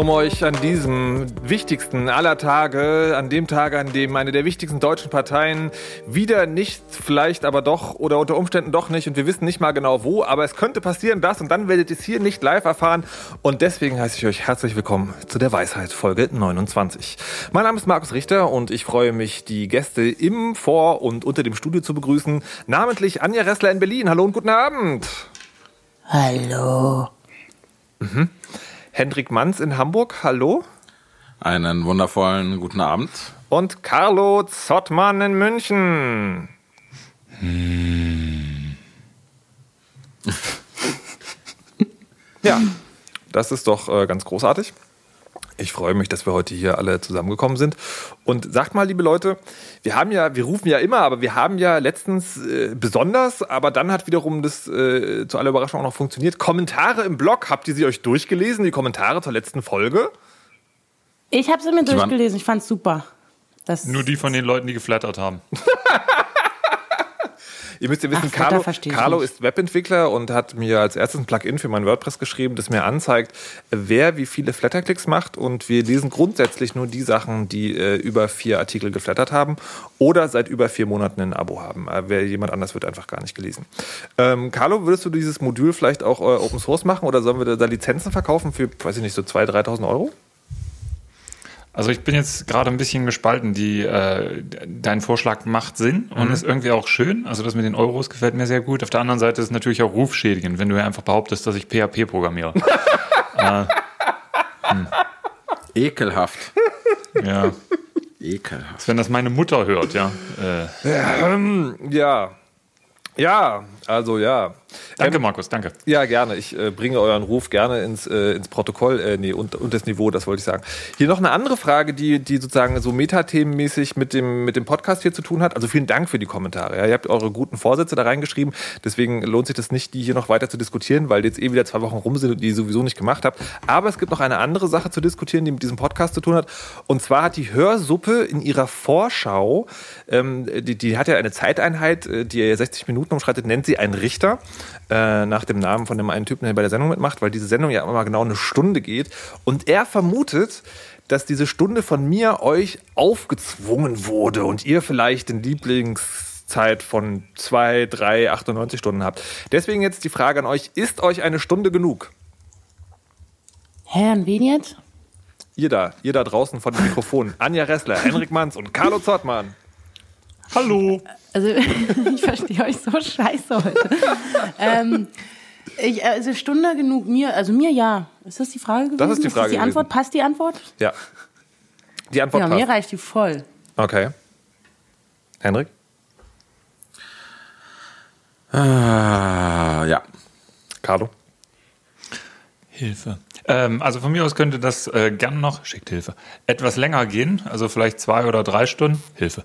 Um euch an diesem wichtigsten aller Tage, an dem Tage, an dem eine der wichtigsten deutschen Parteien wieder nicht, vielleicht aber doch oder unter Umständen doch nicht und wir wissen nicht mal genau wo, aber es könnte passieren, das und dann werdet ihr es hier nicht live erfahren und deswegen heiße ich euch herzlich willkommen zu der Weisheit Folge 29. Mein Name ist Markus Richter und ich freue mich, die Gäste im, vor und unter dem Studio zu begrüßen, namentlich Anja Ressler in Berlin. Hallo und guten Abend. Hallo. Mhm. Hendrik Manns in Hamburg, hallo. Einen wundervollen guten Abend. Und Carlo Zottmann in München. Hm. ja, das ist doch äh, ganz großartig. Ich freue mich, dass wir heute hier alle zusammengekommen sind. Und sagt mal, liebe Leute, wir haben ja, wir rufen ja immer, aber wir haben ja letztens äh, besonders, aber dann hat wiederum das äh, zu aller Überraschung auch noch funktioniert. Kommentare im Blog, habt ihr sie euch durchgelesen, die Kommentare zur letzten Folge? Ich habe sie mir durchgelesen, ich fand's super. Das Nur die von den Leuten, die geflattert haben. Ihr müsst ja wissen, Ach, Carlo, Carlo ist Webentwickler und hat mir als erstes ein Plugin für mein WordPress geschrieben, das mir anzeigt, wer wie viele Flatterklicks macht. Und wir lesen grundsätzlich nur die Sachen, die äh, über vier Artikel geflattert haben oder seit über vier Monaten ein Abo haben. Äh, wer jemand anders wird einfach gar nicht gelesen. Ähm, Carlo, würdest du dieses Modul vielleicht auch äh, Open Source machen oder sollen wir da Lizenzen verkaufen für, weiß ich nicht, so 2.000, 3.000 Euro? Also ich bin jetzt gerade ein bisschen gespalten. Die, äh, dein Vorschlag macht Sinn und mhm. ist irgendwie auch schön. Also das mit den Euros gefällt mir sehr gut. Auf der anderen Seite ist es natürlich auch rufschädigend, wenn du einfach behauptest, dass ich PHP programmiere. äh, hm. Ekelhaft. Ja. Ekelhaft. Wenn das meine Mutter hört, ja. Äh. Ähm, ja. Ja, also ja. Danke, ähm, Markus, danke. Ja, gerne. Ich äh, bringe euren Ruf gerne ins, äh, ins Protokoll, äh, nee, und, und das Niveau, das wollte ich sagen. Hier noch eine andere Frage, die, die sozusagen so metathemenmäßig mit dem, mit dem Podcast hier zu tun hat. Also vielen Dank für die Kommentare. Ja. Ihr habt eure guten Vorsätze da reingeschrieben. Deswegen lohnt sich das nicht, die hier noch weiter zu diskutieren, weil jetzt eh wieder zwei Wochen rum sind und die sowieso nicht gemacht habe. Aber es gibt noch eine andere Sache zu diskutieren, die mit diesem Podcast zu tun hat. Und zwar hat die Hörsuppe in ihrer Vorschau, ähm, die, die hat ja eine Zeiteinheit, äh, die ja 60 Minuten umschreitet, nennt sie einen Richter äh, nach dem Namen von dem einen Typen, der bei der Sendung mitmacht, weil diese Sendung ja immer genau eine Stunde geht. Und er vermutet, dass diese Stunde von mir euch aufgezwungen wurde und ihr vielleicht den Lieblingszeit von 2, 3, 98 Stunden habt. Deswegen jetzt die Frage an euch, ist euch eine Stunde genug? Hä, an wen jetzt? Ihr da, ihr da draußen von dem Mikrofon. Anja Ressler, Henrik Manns und Carlo Zottmann. Hallo. Also ich verstehe euch so scheiße heute. ähm, ich, also Stunde genug mir, also mir ja. Ist das die Frage gewesen? Das ist die Frage. Ist die Antwort? Gewesen. Passt die Antwort? Ja. Die Antwort ja, passt. mir reicht die voll. Okay. Henrik? Ah, ja. Carlo? Hilfe. Ähm, also von mir aus könnte das äh, gern noch, schickt Hilfe, etwas länger gehen, also vielleicht zwei oder drei Stunden. Hilfe.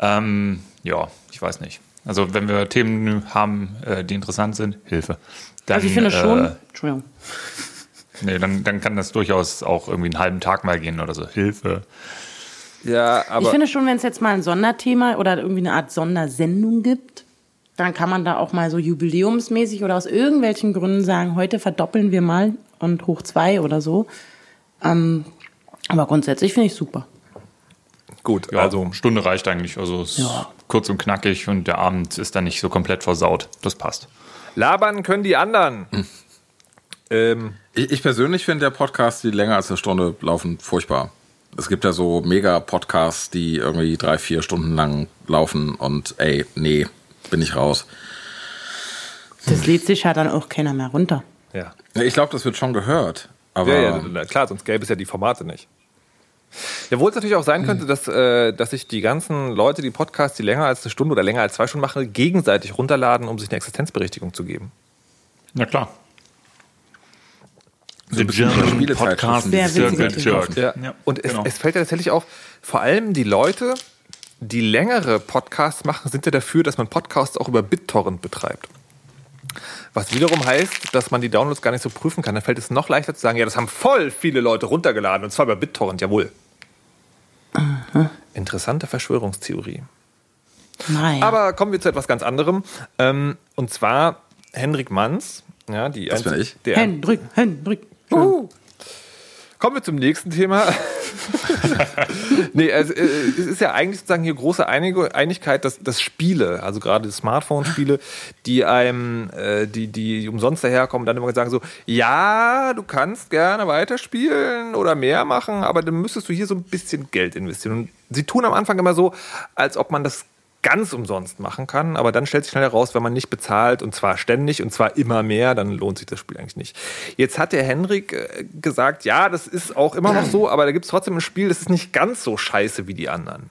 Ähm, ja, ich weiß nicht. Also wenn wir Themen haben, äh, die interessant sind, Hilfe. Dann, also ich finde schon, äh, Entschuldigung. Nee, dann, dann kann das durchaus auch irgendwie einen halben Tag mal gehen oder so. Hilfe. Ja, aber. Ich finde schon, wenn es jetzt mal ein Sonderthema oder irgendwie eine Art Sondersendung gibt, dann kann man da auch mal so jubiläumsmäßig oder aus irgendwelchen Gründen sagen, heute verdoppeln wir mal und hoch zwei oder so. Ähm, aber grundsätzlich finde ich super. Gut, ja, also Stunde reicht eigentlich. Also es ja. kurz und knackig und der Abend ist dann nicht so komplett versaut. Das passt. Labern können die anderen. Hm. Ähm. Ich, ich, persönlich finde der Podcast, die länger als eine Stunde laufen, furchtbar. Es gibt ja so Mega-Podcasts, die irgendwie drei, vier Stunden lang laufen und ey, nee, bin ich raus. Das lädt sich ja dann auch keiner mehr runter. Ja. Ich glaube, das wird schon gehört. Aber ja, ja, klar, sonst gäbe es ja die Formate nicht. Ja, wo es natürlich auch sein könnte, dass, äh, dass sich die ganzen Leute, die Podcasts, die länger als eine Stunde oder länger als zwei Stunden machen, gegenseitig runterladen, um sich eine Existenzberechtigung zu geben. Na klar. So German Podcast Circle Jerk. Ja. ja. Und es, genau. es fällt ja tatsächlich auf, vor allem die Leute, die längere Podcasts machen, sind ja dafür, dass man Podcasts auch über BitTorrent betreibt. Was wiederum heißt, dass man die Downloads gar nicht so prüfen kann. Dann fällt es noch leichter zu sagen, ja, das haben voll viele Leute runtergeladen und zwar über BitTorrent, jawohl. Aha. Interessante Verschwörungstheorie. Naja. Aber kommen wir zu etwas ganz anderem. Ähm, und zwar Henrik Manns. Ja, die das bin ich. Der, Hendrik, Hendrik. Uh. Kommen wir zum nächsten Thema. nee, also, äh, es ist ja eigentlich sozusagen hier große Einigkeit, dass, dass Spiele, also gerade Smartphone-Spiele, die einem, äh, die, die umsonst daherkommen, dann immer sagen so, ja, du kannst gerne weiterspielen oder mehr machen, aber dann müsstest du hier so ein bisschen Geld investieren. Und sie tun am Anfang immer so, als ob man das ganz umsonst machen kann, aber dann stellt sich schnell heraus, wenn man nicht bezahlt und zwar ständig und zwar immer mehr, dann lohnt sich das Spiel eigentlich nicht. Jetzt hat der Henrik äh, gesagt, ja, das ist auch immer noch so, aber da gibt es trotzdem ein Spiel, das ist nicht ganz so scheiße wie die anderen.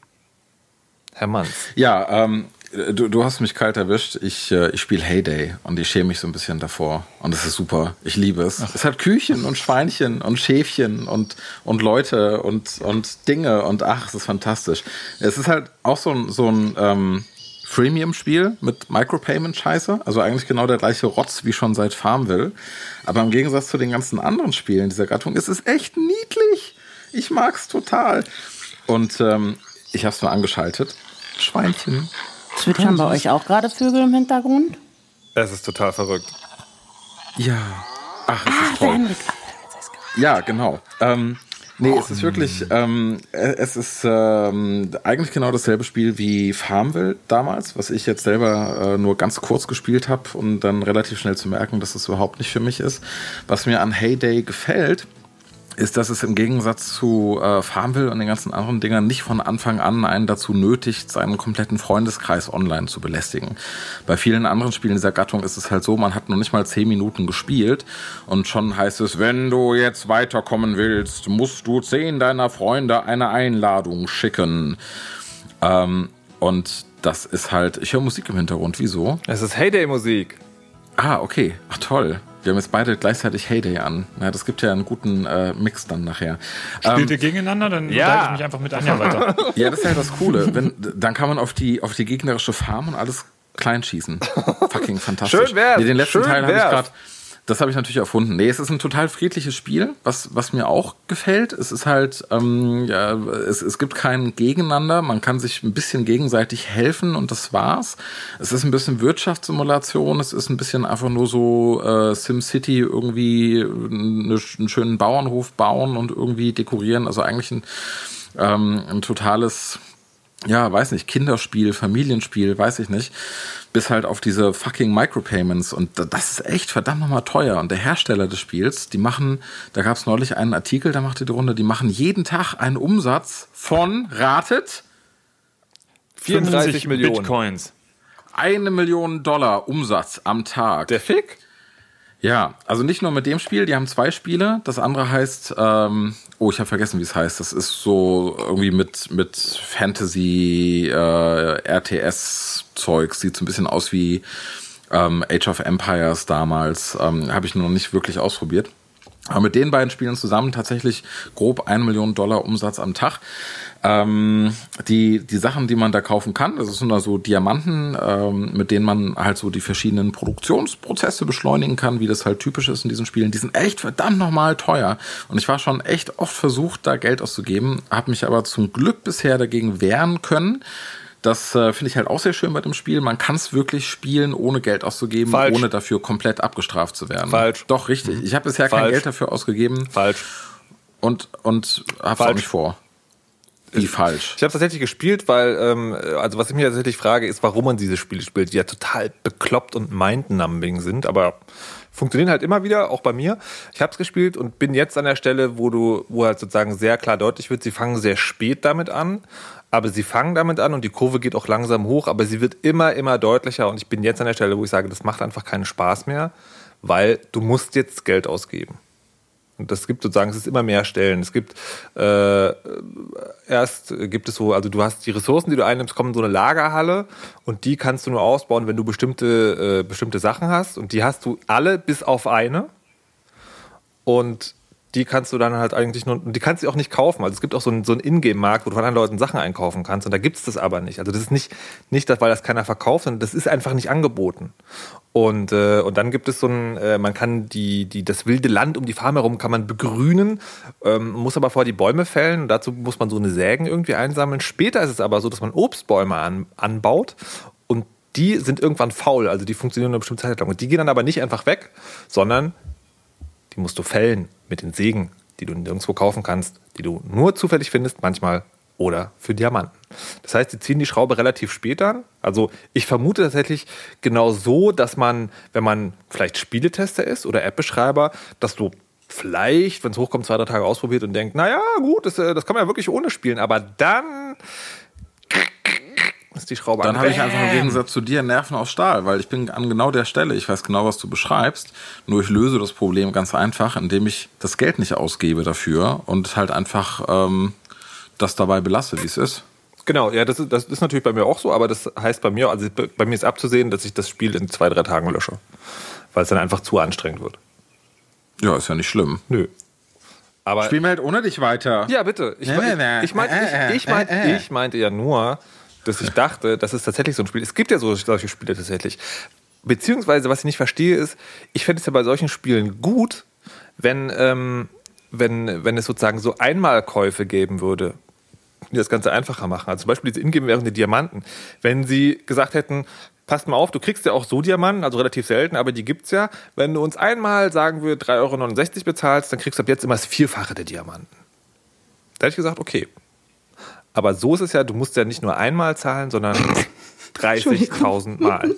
Herr Manns. Ja, ähm, du, du hast mich kalt erwischt. Ich, äh, ich spiele Heyday und ich schäme mich so ein bisschen davor. Und es ist super. Ich liebe es. Ach. Es hat Küchen und Schweinchen und Schäfchen und, und Leute und, und Dinge und ach, es ist fantastisch. Es ist halt auch so ein, so ein ähm, Freemium-Spiel mit Micropayment-Scheiße. Also eigentlich genau der gleiche Rotz wie schon seit Farmville. Aber im Gegensatz zu den ganzen anderen Spielen dieser Gattung ist es echt niedlich. Ich mag's total. Und ähm, ich habe es nur angeschaltet. Schweinchen. Zwitschern bei euch auch gerade Vögel im Hintergrund? Es ist total verrückt. Ja. Ach, es ah, ist toll. Ja, genau. Ähm, nee, es ist wirklich, ähm, äh, es ist ähm, eigentlich genau dasselbe Spiel wie Farmville damals, was ich jetzt selber äh, nur ganz kurz gespielt habe und dann relativ schnell zu merken, dass es überhaupt nicht für mich ist. Was mir an Heyday gefällt, ist, dass es im Gegensatz zu äh, Farmville und den ganzen anderen Dingern nicht von Anfang an einen dazu nötigt, seinen kompletten Freundeskreis online zu belästigen. Bei vielen anderen Spielen dieser Gattung ist es halt so, man hat noch nicht mal zehn Minuten gespielt und schon heißt es, wenn du jetzt weiterkommen willst, musst du zehn deiner Freunde eine Einladung schicken. Ähm, und das ist halt, ich höre Musik im Hintergrund, wieso? Es ist Heyday-Musik. Ah, okay. Ach, toll. Wir haben jetzt beide gleichzeitig Heyday an. Ja, das gibt ja einen guten äh, Mix dann nachher. Spielt ähm, ihr gegeneinander? Dann ja. unterhalte ich mich einfach mit Anja weiter. ja, das ist ja das Coole. Wenn, dann kann man auf die, auf die gegnerische Farm und alles klein schießen. Fucking fantastisch. Schön wär's. Nee, den letzten Schön Teil habe ich gerade das habe ich natürlich erfunden. Nee, es ist ein total friedliches Spiel, was, was mir auch gefällt. Es ist halt, ähm, ja, es, es gibt kein Gegeneinander. Man kann sich ein bisschen gegenseitig helfen und das war's. Es ist ein bisschen Wirtschaftssimulation. Es ist ein bisschen einfach nur so äh, SimCity irgendwie eine, einen schönen Bauernhof bauen und irgendwie dekorieren. Also eigentlich ein, ähm, ein totales ja, weiß nicht, Kinderspiel, Familienspiel, weiß ich nicht, bis halt auf diese fucking Micropayments und das ist echt verdammt nochmal teuer und der Hersteller des Spiels, die machen, da gab es neulich einen Artikel, da machte die Runde, die machen jeden Tag einen Umsatz von, ratet, 34 Millionen Bitcoins. Eine Million Dollar Umsatz am Tag. Der Fick? Ja, also nicht nur mit dem Spiel, die haben zwei Spiele. Das andere heißt, ähm, oh, ich habe vergessen, wie es heißt. Das ist so irgendwie mit, mit Fantasy, äh, RTS-Zeug. Sieht so ein bisschen aus wie ähm, Age of Empires damals. Ähm, habe ich noch nicht wirklich ausprobiert. Aber mit den beiden Spielen zusammen tatsächlich grob eine Million Dollar Umsatz am Tag. Ähm, die, die Sachen, die man da kaufen kann, das sind also Diamanten, ähm, mit denen man halt so die verschiedenen Produktionsprozesse beschleunigen kann, wie das halt typisch ist in diesen Spielen. Die sind echt verdammt nochmal teuer. Und ich war schon echt oft versucht, da Geld auszugeben, habe mich aber zum Glück bisher dagegen wehren können. Das äh, finde ich halt auch sehr schön bei dem Spiel. Man kann es wirklich spielen, ohne Geld auszugeben, Falsch. ohne dafür komplett abgestraft zu werden. Falsch. Doch, richtig. Ich habe bisher Falsch. kein Geld dafür ausgegeben. Falsch. Und, und habe es auch nicht vor. Wie falsch? Ich habe tatsächlich gespielt, weil, ähm, also was ich mir tatsächlich frage, ist, warum man diese Spiele spielt, die ja total bekloppt und mindnumbing sind, aber funktionieren halt immer wieder, auch bei mir. Ich habe es gespielt und bin jetzt an der Stelle, wo du, wo halt sozusagen sehr klar deutlich wird, sie fangen sehr spät damit an, aber sie fangen damit an und die Kurve geht auch langsam hoch, aber sie wird immer, immer deutlicher und ich bin jetzt an der Stelle, wo ich sage, das macht einfach keinen Spaß mehr, weil du musst jetzt Geld ausgeben. Und das gibt sozusagen, es ist immer mehr Stellen. Es gibt äh, erst gibt es so, also du hast die Ressourcen, die du einnimmst, kommen in so eine Lagerhalle und die kannst du nur ausbauen, wenn du bestimmte, äh, bestimmte Sachen hast. Und die hast du alle bis auf eine. Und die kannst du dann halt eigentlich nur, die kannst du auch nicht kaufen. Also es gibt auch so einen, so einen Ingame-Markt, wo du von anderen Leuten Sachen einkaufen kannst und da gibt es das aber nicht. Also das ist nicht, nicht weil das keiner verkauft, sondern das ist einfach nicht angeboten. Und, äh, und dann gibt es so ein, äh, man kann die, die, das wilde Land um die Farm herum kann man begrünen, ähm, muss aber vorher die Bäume fällen und dazu muss man so eine Sägen irgendwie einsammeln. Später ist es aber so, dass man Obstbäume an, anbaut und die sind irgendwann faul, also die funktionieren eine bestimmte Zeit lang. Und die gehen dann aber nicht einfach weg, sondern die musst du fällen mit den Sägen, die du nirgendwo kaufen kannst, die du nur zufällig findest, manchmal oder für Diamanten. Das heißt, die ziehen die Schraube relativ spät an. Also ich vermute tatsächlich genau so, dass man, wenn man vielleicht Spieletester ist oder App-Beschreiber, dass du vielleicht, wenn es hochkommt, zwei, drei Tage ausprobiert und denkt, naja, gut, das, äh, das kann man ja wirklich ohne spielen, aber dann ist die Schraube Dann habe ich einfach im Gegensatz zu dir Nerven aus Stahl, weil ich bin an genau der Stelle, ich weiß genau, was du beschreibst, nur ich löse das Problem ganz einfach, indem ich das Geld nicht ausgebe dafür und halt einfach ähm, das dabei belasse, wie es ist. Genau, ja, das ist, das ist natürlich bei mir auch so, aber das heißt bei mir, also bei mir ist abzusehen, dass ich das Spiel in zwei, drei Tagen lösche, weil es dann einfach zu anstrengend wird. Ja, ist ja nicht schlimm. Nö. Aber Spielen wir halt ohne dich weiter. Ja, bitte. Ich, Nee, mein- nee, nee. ich, meinte, Äh, ich, äh, ich, äh, äh. ich meinte ja nur, dass ich dachte, das ist tatsächlich so ein Spiel. Es gibt ja so, solche Spiele tatsächlich. Beziehungsweise, was ich nicht verstehe, ist, ich fände es ja bei solchen Spielen gut, wenn, ähm, wenn, wenn es sozusagen so Einmalkäufe geben würde, die das Ganze einfacher machen. Also zum Beispiel diese Ingame-Währung der Diamanten. Wenn sie gesagt hätten, passt mal auf, du kriegst ja auch so Diamanten, also relativ selten, aber die gibt's ja. Wenn du uns einmal, sagen wir, 3,69 Euro bezahlst, dann kriegst du ab jetzt immer das Vierfache der Diamanten. Da hätte ich gesagt, okay. Aber so ist es ja, du musst ja nicht nur einmal zahlen, sondern 30.000 Mal.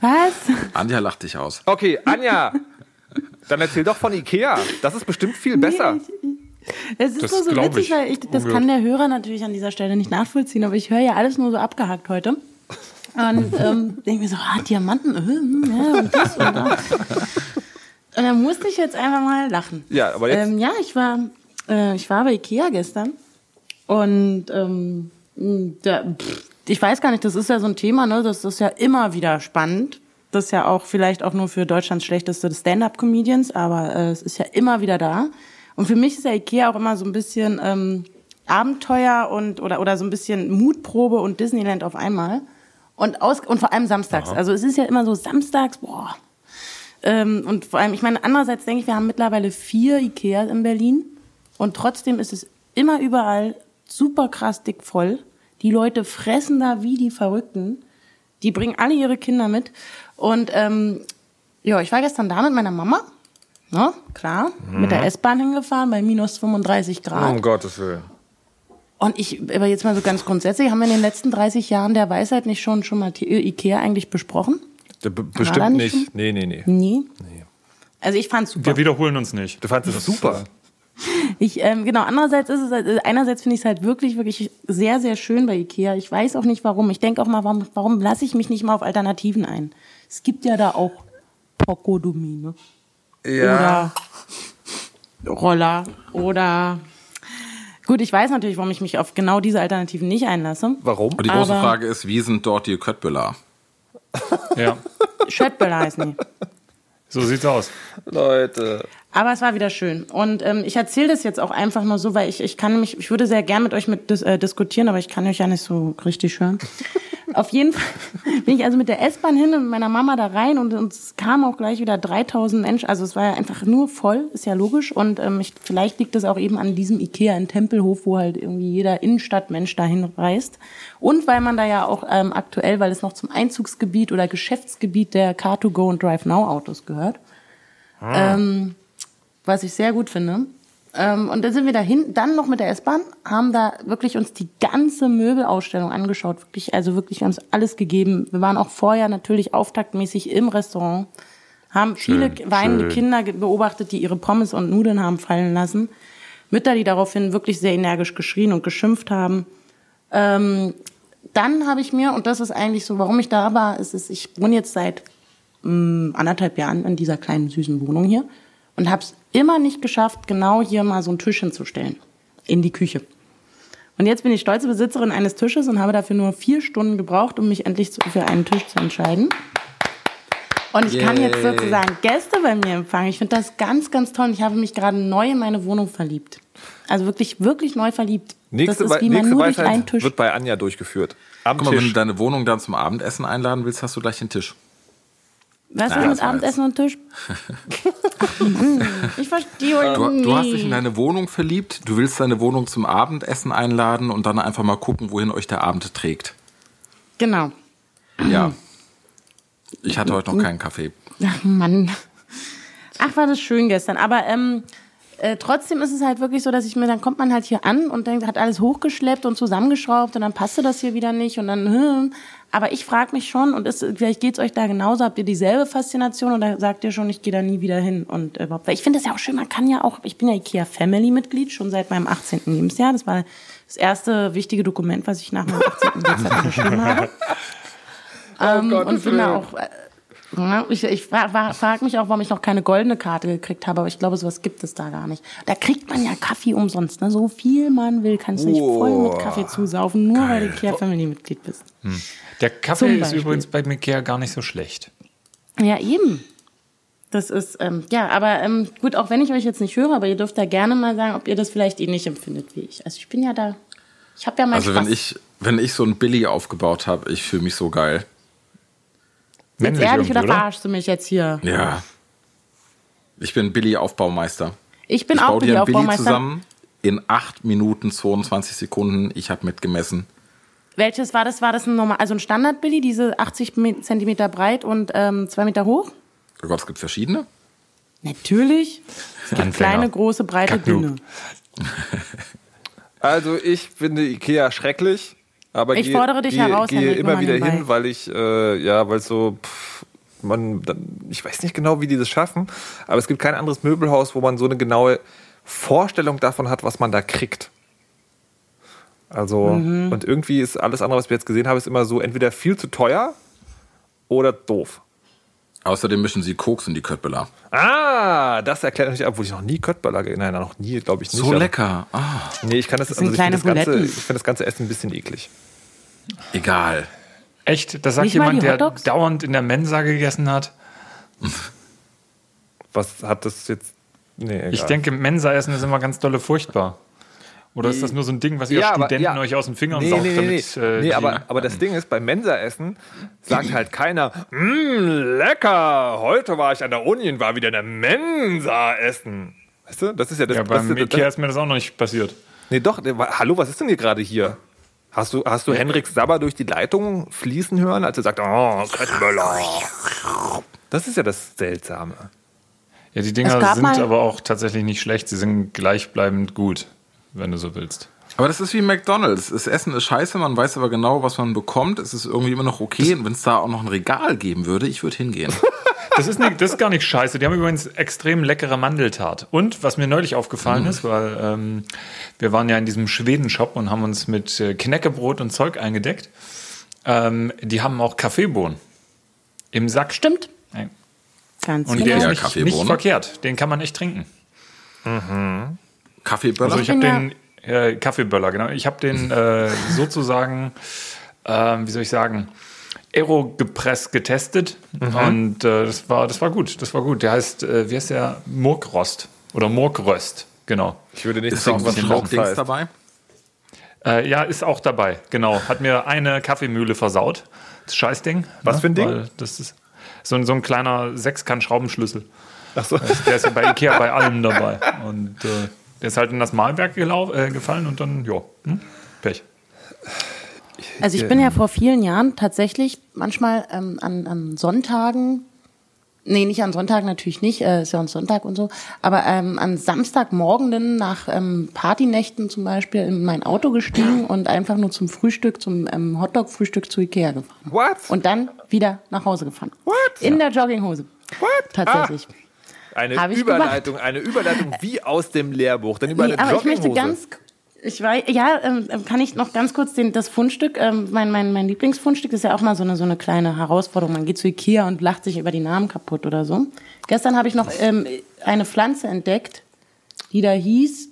Was? Anja lacht dich aus. Okay, Anja, dann erzähl doch von Ikea. Das ist bestimmt viel besser. Es ist Das nur so witzig, ich. weil ich, das kann der Hörer natürlich an dieser Stelle nicht nachvollziehen, aber ich höre ja alles nur so abgehackt heute. Und ähm, denke mir so, ah, Diamanten, äh, hm, ja, und das und das. Und dann musste ich jetzt einfach mal lachen. Ja, aber jetzt- Ähm, ja, ich war, äh, ich war bei Ikea gestern und ähm, da, pff, ich weiß gar nicht, das ist ja so ein Thema, ne? Das ist ja immer wieder spannend. Das ist ja auch vielleicht auch nur für Deutschlands schlechteste Stand-up-Comedians, aber äh, es ist ja immer wieder da. Und für mich ist ja Ikea auch immer so ein bisschen ähm, Abenteuer und oder oder so ein bisschen Mutprobe und Disneyland auf einmal. Und aus und vor allem samstags. Also es ist ja immer so samstags, boah. Ähm, und vor allem, ich meine, andererseits denke ich, wir haben mittlerweile vier Ikeas in Berlin und trotzdem ist es immer überall super krass dick voll. Die Leute fressen da wie die Verrückten. Die bringen alle ihre Kinder mit. Und ähm, ja, ich war gestern da mit meiner Mama. Ne, klar, mit der S-Bahn hingefahren bei minus 35 Grad. Um Gottes Willen. Und ich, aber jetzt mal so ganz grundsätzlich, haben wir in den letzten 30 Jahren der Weisheit nicht schon, schon mal Ikea eigentlich besprochen? Be bestimmt nicht nicht. Nee, nee, nee. Nie. Also ich fand's super. Wir wiederholen uns nicht. Du fandest es super. Ich, ähm, genau, andererseits ist es, halt- äh, einerseits finde ich es halt wirklich, wirklich sehr, sehr schön bei Ikea. Ich weiß auch nicht warum. Ich denke auch mal, warum, warum lasse ich mich nicht mal auf Alternativen ein? Es gibt ja da auch Pokodomie, ne? Oder Roller oder Gut, ich weiß natürlich, warum ich mich auf genau diese Alternativen nicht einlasse. Warum? Und die große Aber- Frage ist, wie sind dort die Köttbüller? Ja, Schöttböller heißen die. so sieht's aus. Leute. Aber es war wieder schön. Und ähm, ich erzähle das jetzt auch einfach nur so, weil ich, ich kann mich, ich würde sehr gern mit euch mit dis, äh, diskutieren, aber ich kann euch ja nicht so richtig hören. Auf jeden Fall bin ich also mit der S-Bahn hin und mit meiner Mama da rein und uns kamen auch gleich wieder 3000 Menschen. Also es war ja einfach nur voll, ist ja logisch. Und ähm, ich, vielleicht liegt es auch eben an diesem Ikea in Tempelhof, wo halt irgendwie jeder Innenstadtmensch dahin reist. Und weil man da ja auch ähm, aktuell, weil es noch zum Einzugsgebiet oder Geschäftsgebiet der Car2Go und Drive Now Autos gehört. Ähm, was ich sehr gut finde. Ähm, und dann sind wir dahin, dann noch mit der S-Bahn, haben da wirklich uns die ganze Möbelausstellung angeschaut. Wirklich, also wirklich, wir haben uns alles gegeben. Wir waren auch vorher natürlich auftaktmäßig im Restaurant, haben viele weinende Kinder beobachtet, die ihre Pommes und Nudeln haben fallen lassen. Mütter, die daraufhin wirklich sehr energisch geschrien und geschimpft haben. Ähm, dann habe ich mir, und das ist eigentlich so, warum ich da war, ist es, ich wohne jetzt seit mh, anderthalb Jahren in dieser kleinen süßen Wohnung hier und habe es immer nicht geschafft, genau hier mal so einen Tisch hinzustellen in die Küche. Und jetzt bin ich stolze Besitzerin eines Tisches und habe dafür nur vier Stunden gebraucht, um mich endlich für einen Tisch zu entscheiden. Und ich kann jetzt Yay. sozusagen Gäste bei mir empfangen. Ich finde das ganz, ganz toll. Und Ich habe mich gerade neu in meine Wohnung verliebt. Also wirklich, wirklich neu verliebt. Nächste, das ist wie man nur durch einen Weisheit Tisch. wird bei Anja durchgeführt. Am Guck mal, wenn du deine Wohnung dann zum Abendessen einladen willst, hast du gleich den Tisch. Ist das mit Abendessen und Tisch? Ich verstehe euch Du, nie. du hast dich in deine Wohnung verliebt, du willst deine Wohnung zum Abendessen einladen und dann einfach mal gucken, wohin euch der Abend trägt. Genau. Ja. Ich hatte heute noch keinen Kaffee. Ach Mann. Ach, war das schön gestern. Aber ähm, äh, trotzdem ist es halt wirklich so, dass ich mir, dann kommt man halt hier an und denkt, hat alles hochgeschleppt und zusammengeschraubt und dann passte das hier wieder nicht und dann, hm. Aber ich frage mich schon und ist, vielleicht geht's euch da genauso, habt ihr dieselbe Faszination oder sagt ihr schon, ich gehe da nie wieder hin und äh, überhaupt, weil ich finde das ja auch schön, man kann ja auch, ich bin ja IKEA Family Mitglied schon seit meinem 18. Lebensjahr, das war das erste wichtige Dokument, was ich nach meinem 18. Geburtstag unterschrieben habe. Ähm, und bin da auch. Äh, ich ich frage frag mich auch, warum ich noch keine goldene Karte gekriegt habe, aber ich glaube, sowas gibt es da gar nicht. Da kriegt man ja Kaffee umsonst. Ne? So viel man will, kannst du dich voll mit Kaffee zusaufen, nur weil du Ikea Family Mitglied bist. Der Kaffee ist übrigens bei Ikea gar nicht so schlecht. Ja, eben. Das ist, ähm, ja, aber ähm, gut, auch wenn ich euch jetzt nicht höre, aber ihr dürft da gerne mal sagen, ob ihr das vielleicht ähnlich empfindet wie ich. Also ich bin ja da, ich habe ja mal Also Spaß. wenn ich, wenn ich so ein Billy aufgebaut habe, ich fühle mich so geil. jetzt Männlich ehrlich irgendwie, oder verarschst du mich jetzt hier? Ja. Ich bin Billy Aufbaumeister. Ich bin ich auch baue Billy zusammen in 8 Minuten 22 Sekunden. Ich habe mitgemessen. Welches war das? War das ein normal, also ein Standard-Billy, diese 80 Me- Zentimeter breit und ähm, 2 Meter hoch? Oh Gott, es gibt verschiedene. Natürlich. Es gibt Anfänger. kleine, große, breite, dünne. Also ich finde Ikea schrecklich, aber Ich gehe, fordere dich gehe, heraus, gehe Henrik, immer wieder hin, weil ich äh, ja, weil so pff, man, dann, ich weiß nicht genau, wie die das schaffen, aber es gibt kein anderes Möbelhaus, wo man so eine genaue Vorstellung davon hat, was man da kriegt. Also Mhm. und irgendwie ist alles andere, was wir jetzt gesehen haben, ist immer so entweder viel zu teuer oder doof. Außerdem mischen sie Koks in die Köttbullar. Ah, das erklärt natürlich, obwohl ich noch nie Köttbullar, ge- nein, noch nie, glaube ich nicht. So aber- lecker. Ah, Nee, ich kann das, sind also ich finde das, ganze, ich das ganze Essen ein bisschen eklig. egal. Echt? Das sagt Nicht jemand, der dauernd in der Mensa gegessen hat. Was hat das jetzt? Nee, egal. Ich denke, Mensa-Essen ist immer ganz dolle furchtbar. Oder ist das nur so ein Ding, was ihr Ja, aber- Studenten ja. euch aus den Fingern Nee, saugt, nee, nee, damit nee. äh, nee aber, aber das Ding ist, beim Mensa-Essen sagt halt keiner, mmm, lecker, heute war ich an der Uni und war wieder in der Mensa essen. Weißt du, das ist ja das. ja, beim das, Ikea das ist mir das auch noch nicht passiert. Nee, doch, hallo, was ist denn hier gerade hier? Hast du, hast du Henrik Sabber durch die Leitung fließen hören, als er sagt, oh, Köttböller. Das ist ja das Seltsame. Ja, die Dinger sind aber auch tatsächlich nicht schlecht. Sie sind gleichbleibend gut, wenn du so willst. Aber das ist wie McDonalds. Das Essen ist scheiße, man weiß aber genau, was man bekommt. Es ist irgendwie immer noch okay. Und wenn es da auch noch ein Regal geben würde, ich würde hingehen. Das ist, nicht, das ist gar nicht scheiße. Die haben übrigens extrem leckere Mandeltat. Und was mir neulich aufgefallen ist, weil ähm, wir waren ja in diesem Schweden-Shop und haben uns mit äh, Knäckebrot und Zeug eingedeckt. Ähm, die haben auch Kaffeebohnen im Sack. Stimmt. Nein. Ganz Und genau. der ist Ja, nicht, Kaffeebohnen. nicht verkehrt. Den kann man echt trinken. Kaffeeböller? Also ich habe den äh, Kaffeeböller, genau. Ich habe den äh, sozusagen, äh, wie soll ich sagen, Aerogepress getestet und äh, das war das war gut, das war gut. Der heißt, äh, wie heißt der? Murkröst oder Murkröst, genau. Ich würde nicht sagen, was heißt. dabei? Äh, ja, ist auch dabei, genau. Hat mir eine Kaffeemühle versaut. Das Scheißding. Was für ein Ding? Weil Das ist so, ein- so ein kleiner Sechskant-Schraubenschlüssel. Ach so. Der ist ja bei Ikea bei allem dabei. Und äh, der ist halt in das Malwerk gelau- äh, gefallen und dann, ja, hm? Pech. Also ich bin ja vor vielen Jahren tatsächlich manchmal ähm, an, an Sonntagen, nee, nicht an Sonntagen natürlich nicht, äh, ist ja ein Sonntag und so, aber ähm, an Samstagmorgenden nach ähm, Partynächten zum Beispiel in mein Auto gestiegen und einfach nur zum Frühstück, zum ähm, Hotdog-Frühstück zu Ikea gefahren. What? Und dann wieder nach Hause gefahren. What? In der Jogginghose. What? Tatsächlich. Eine Überleitung, eine Überleitung wie aus dem Lehrbuch. Dann über Nee, eine aber ich möchte ganz, ich weiß, ja, ähm, ähm, kann ich noch ganz kurz den, das Fundstück, ähm, mein, mein, mein Lieblingsfundstück ist ja auch mal so eine, so eine kleine Herausforderung. Man geht zu Ikea und lacht sich über die Namen kaputt oder so. Gestern habe ich noch ähm, eine Pflanze entdeckt, die da hieß,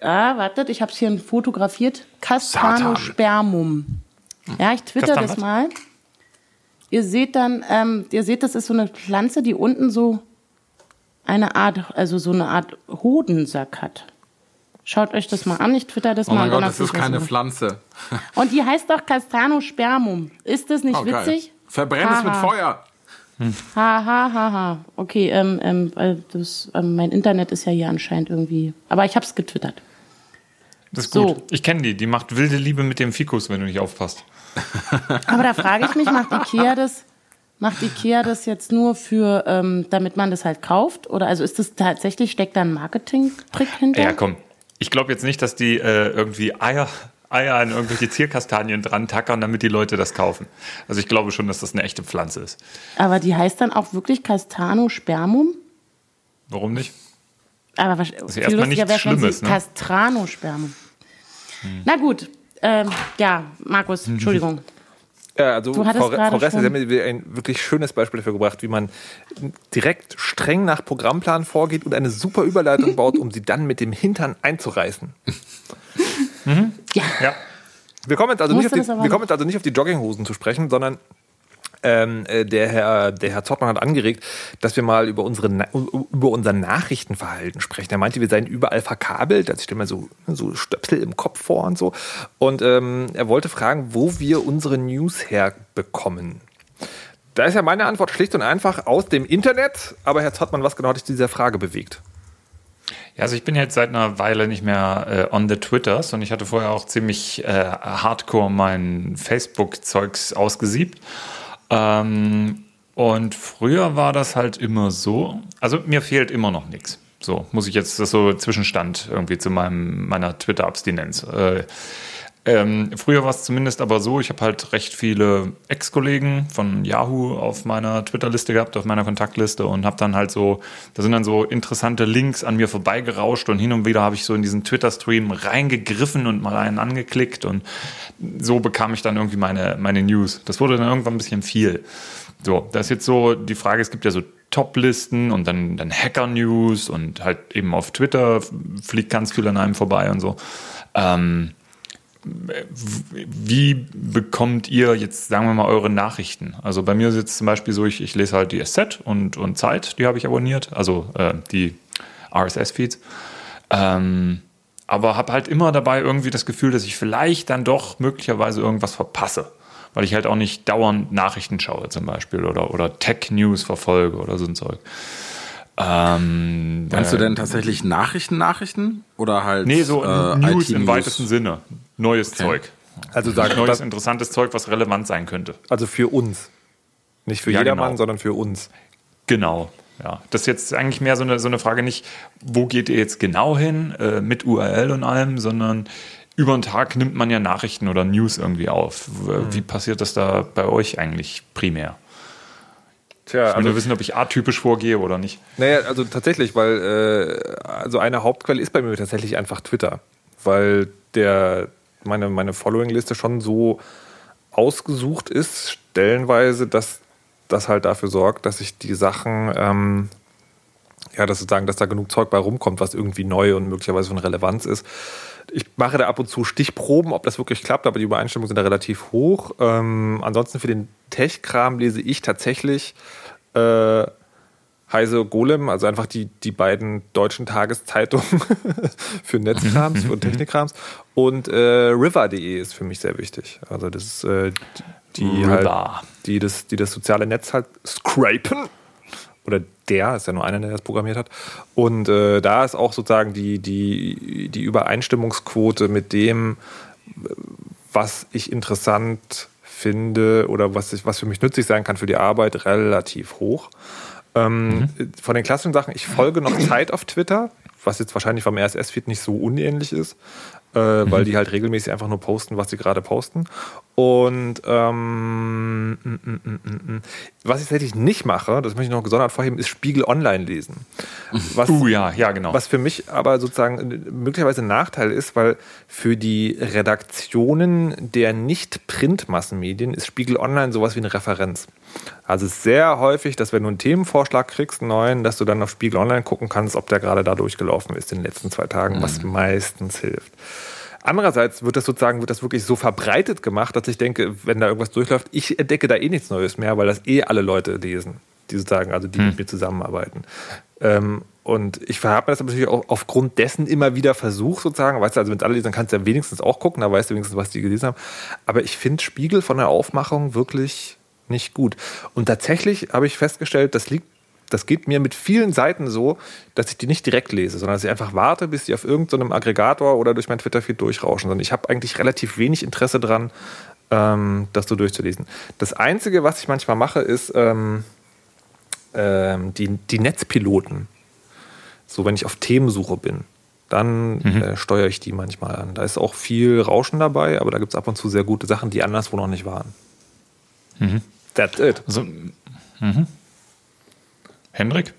ah, wartet, ich habe es hier fotografiert, Castanospermum. Ja, ich twitter Kastan das was? mal. Ihr seht dann, ähm, ihr seht, das ist so eine Pflanze, die unten so eine Art, also so eine Art Hodensack hat. Schaut euch das mal an, ich twitter das Oh mal. mein und Gott, das ist keine was. Pflanze. Und die heißt doch Castanospermum. Ist das nicht Oh, geil. witzig? Verbrenn es mit Haha. Feuer. Ha, ha, ha, ha. Okay, ähm, ähm, weil das, ähm, mein Internet ist ja hier anscheinend irgendwie. Aber ich hab's getwittert. Das ist So. gut. Ich kenne die. Die macht wilde Liebe mit dem Fikus, wenn du nicht aufpasst. Aber da frage ich mich, macht Ikea das, macht Ikea das jetzt nur für, ähm, damit man das halt kauft? Oder also ist das tatsächlich, steckt da ein Marketing-Trick hinter? Ja, komm. Ich glaube jetzt nicht, dass die äh, irgendwie Eier, Eier an irgendwelche Zierkastanien dran tackern, damit die Leute das kaufen. Also ich glaube schon, dass das eine echte Pflanze ist. Aber die heißt dann auch wirklich Castanospermum? Warum nicht? Aber was, ja viel erstmal lustiger nichts Schlimmes, ne? Castranospermum. Na gut, ähm, ja, Markus, Entschuldigung. Ja, also Du hattest Frau, gerade Frau Ressler, Sie haben mir ein wirklich schönes Beispiel dafür gebracht, wie man direkt streng nach Programmplan vorgeht und eine super Überleitung baut, um sie dann mit dem Hintern einzureißen. Ja. Wir kommen jetzt also, nicht auf, die, wir kommen jetzt also nicht auf die Jogginghosen zu sprechen, sondern ähm, äh, der, Herr, der Herr Zottmann hat angeregt, dass wir mal über, unsere, über unser Nachrichtenverhalten sprechen. Er meinte, wir seien überall verkabelt. Also ich stelle mir so, so Stöpsel im Kopf vor und so. Und ähm, er wollte fragen, wo wir unsere News herbekommen. Da ist ja meine Antwort schlicht und einfach aus dem Internet. Aber Herr Zottmann, was genau hat dich zu dieser Frage bewegt? Ja, also ich bin jetzt seit einer Weile nicht mehr äh, on the Twitters und ich hatte vorher auch ziemlich äh, hardcore mein Facebook-Zeugs ausgesiebt. Ähm, und früher war das halt immer so, also mir fehlt immer noch nichts. So, muss ich jetzt, das so Zwischenstand irgendwie zu meinem, meiner Twitter-Abstinenz. Äh, ähm, früher war es zumindest aber so, ich habe halt recht viele Ex-Kollegen von Yahoo auf meiner Twitter-Liste gehabt, auf meiner Kontaktliste und habe dann halt so, da sind dann so interessante Links an mir vorbeigerauscht und hin und wieder habe ich so in diesen Twitter-Stream reingegriffen und mal einen angeklickt und so bekam ich dann irgendwie meine, meine News. Das wurde dann irgendwann ein bisschen viel. So, das ist jetzt so die Frage, es gibt ja so Top-Listen und dann, dann Hacker-News und halt eben auf Twitter fliegt ganz viel an einem vorbei und so. Ähm, wie bekommt ihr jetzt, sagen wir mal, eure Nachrichten? Also bei mir ist jetzt zum Beispiel so, ich, ich lese halt die SZ und, und Zeit, die habe ich abonniert, also äh, die RSS-Feeds. Ähm, aber habe halt immer dabei irgendwie das Gefühl, dass ich vielleicht dann doch möglicherweise irgendwas verpasse. Weil ich halt auch nicht dauernd Nachrichten schaue zum Beispiel oder, oder Tech-News verfolge oder so ein Zeug. Ähm, Meinst du äh, denn tatsächlich Nachrichten-Nachrichten? Oder halt Nee, so äh, News im weitesten Sinne. Neues Zeug. Also sagen Neues, das, interessantes Zeug, was relevant sein könnte. also für uns. Nicht für Ja, jedermann, genau. sondern für uns. Genau. Ja, das ist jetzt eigentlich mehr so eine, so eine Frage nicht, wo geht ihr jetzt genau hin, äh, mit URL und allem, sondern über den Tag nimmt man ja Nachrichten oder News irgendwie auf. Mhm. Wie passiert das da bei euch eigentlich primär? Tja, Ich will nur wissen, ob ich atypisch vorgehe oder nicht. Naja, also tatsächlich, weil äh, also eine Hauptquelle ist bei mir tatsächlich einfach Twitter, weil der meine meine Following-Liste schon so ausgesucht ist stellenweise, dass das halt dafür sorgt, dass ich die Sachen ähm, ja, dass sozusagen, dass da genug Zeug bei rumkommt, was irgendwie neu und möglicherweise von Relevanz ist. Ich mache da ab und zu Stichproben, ob das wirklich klappt, aber die Übereinstimmungen sind da relativ hoch. Ähm, ansonsten für den Tech-Kram lese ich tatsächlich äh, Heise Golem, also einfach die, die beiden deutschen Tageszeitungen für Netzkrams und Technikkrams. Und äh, River.de ist für mich sehr wichtig. Also das ist äh, die, halt, die, das, die das soziale Netz halt scrapen. Oder der, ist ja nur einer, der das programmiert hat. Und äh, da ist auch sozusagen die, die, die Übereinstimmungsquote mit dem, was ich interessant finde oder was, ich, was für mich nützlich sein kann für die Arbeit, relativ hoch. Ähm, Von den klassischen Sachen, ich folge noch Zeit auf Twitter, was jetzt wahrscheinlich vom RSS-Feed nicht so unähnlich ist, äh, weil die halt regelmäßig einfach nur posten, was sie gerade posten. Und ähm, mm, mm, mm. was ich tatsächlich nicht mache, das möchte ich noch gesondert vorheben, ist Spiegel Online lesen. Was, Uh, ja, ja, genau. was für mich aber sozusagen möglicherweise ein Nachteil ist, weil für die Redaktionen der Nicht-Print-Massenmedien ist Spiegel Online sowas wie eine Referenz. Also es ist sehr häufig, dass wenn du einen Themenvorschlag kriegst, einen neuen, dass du dann auf Spiegel Online gucken kannst, ob der gerade da durchgelaufen ist in den letzten zwei Tagen, was meistens hilft. Andererseits wird das sozusagen, wird das wirklich so verbreitet gemacht, dass ich denke, wenn da irgendwas durchläuft, ich entdecke da eh nichts Neues mehr, weil das eh alle Leute lesen, die sozusagen, also die hm. mit mir zusammenarbeiten. Ähm, und ich habe mir das natürlich auch aufgrund dessen immer wieder versucht, sozusagen. Weißt du, also wenn es alle lesen, dann kannst du ja wenigstens auch gucken, da weißt du wenigstens, was die gelesen haben. Aber ich finde Spiegel von der Aufmachung wirklich nicht gut. Und tatsächlich habe ich festgestellt, das liegt das geht mir mit vielen Seiten so, dass ich die nicht direkt lese, sondern dass ich einfach warte, bis die auf irgendeinem so Aggregator oder durch mein Twitter-Feed durchrauschen. Sondern ich habe eigentlich relativ wenig Interesse dran, ähm, das so durchzulesen. Das Einzige, was ich manchmal mache, ist ähm, ähm, die, die Netzpiloten. So, wenn ich auf Themensuche bin, dann mhm. äh, steuere ich die manchmal an. Da ist auch viel Rauschen dabei, aber da gibt es ab und zu sehr gute Sachen, die anderswo noch nicht waren. Mhm. That's it. Also, mhm. Hendrik?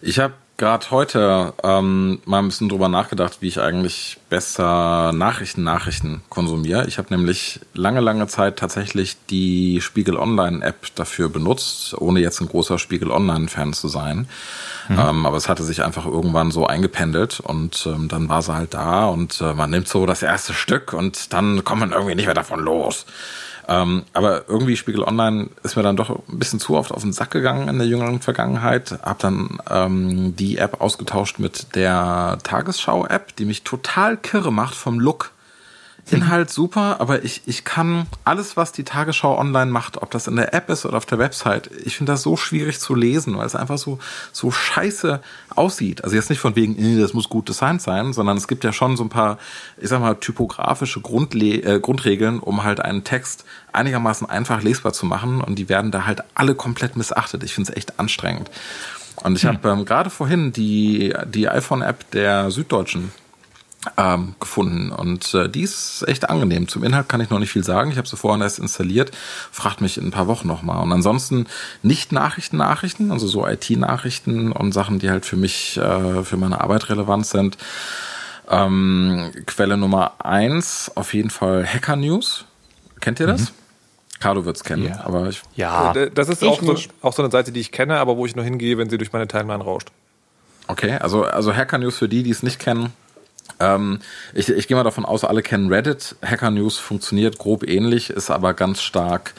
Ich habe gerade heute ähm, mal ein bisschen drüber nachgedacht, wie ich eigentlich besser Nachrichten, Nachrichten konsumiere. Ich habe nämlich lange, lange Zeit tatsächlich die Spiegel Online App dafür benutzt, ohne jetzt ein großer Spiegel Online Fan zu sein. Mhm. Ähm, aber es hatte sich einfach irgendwann so eingependelt und ähm, dann war sie halt da und äh, man nimmt so das erste Stück und dann kommt man irgendwie nicht mehr davon los. Ähm, aber irgendwie Spiegel Online ist mir dann doch ein bisschen zu oft auf den Sack gegangen in der jüngeren Vergangenheit. Hab dann ähm, die App ausgetauscht mit der Tagesschau-App, die mich total kirre macht vom Look. Inhalt super, aber ich, ich kann alles, was die Tagesschau online macht, ob das in der App ist oder auf der Website, ich finde das so schwierig zu lesen, weil es einfach so, so scheiße aussieht. Also jetzt nicht von wegen, das muss gut designt sein, sondern es gibt ja schon so ein paar, ich sag mal, typografische Grundle äh, Grundregeln, um halt einen Text einigermaßen einfach lesbar zu machen und die werden da halt alle komplett missachtet. Ich finde es echt anstrengend. Und ich hm. habe ähm, gerade vorhin die, die iPhone-App der Süddeutschen ähm, gefunden. Und äh, die ist echt angenehm. Zum Inhalt kann ich noch nicht viel sagen. Ich habe sie vorhin erst installiert. Fragt mich in ein paar Wochen nochmal. Und ansonsten nicht Nachrichten, Nachrichten, also so IT-Nachrichten und Sachen, die halt für mich, äh, für meine Arbeit relevant sind. Ähm, Quelle Nummer eins auf jeden Fall Hacker News. Kennt ihr das? Mhm. Carlo wird es kennen, ja. aber ich. Ja, äh, das ist auch so, auch so, eine Seite, die ich kenne, aber wo ich nur hingehe, wenn sie durch meine Timeline rauscht. Okay, also, also Hacker News für die, die es nicht kennen, ähm, ich, ich gehe mal davon aus, alle kennen Reddit. Hacker News funktioniert grob ähnlich, ist aber ganz stark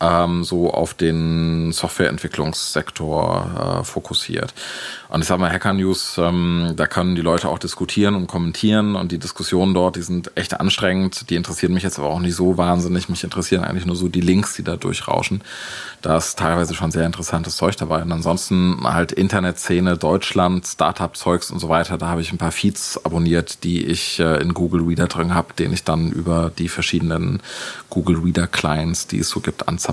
ähm, so auf den Softwareentwicklungssektor äh, fokussiert. Und ich sage mal, Hacker News, ähm, da können die Leute auch diskutieren und kommentieren und die Diskussionen dort, die sind echt anstrengend. Die interessieren mich jetzt aber auch nicht so wahnsinnig. Mich interessieren eigentlich nur so die Links, die da durchrauschen. Da ist teilweise schon sehr interessantes Zeug dabei. Und ansonsten halt Internetszene, Deutschland, Startup-Zeugs und so weiter. Da habe ich ein paar Feeds abonniert, die ich äh, in Google Reader drin habe, den ich dann über die verschiedenen Google Reader Clients, die es so gibt, anzapfe.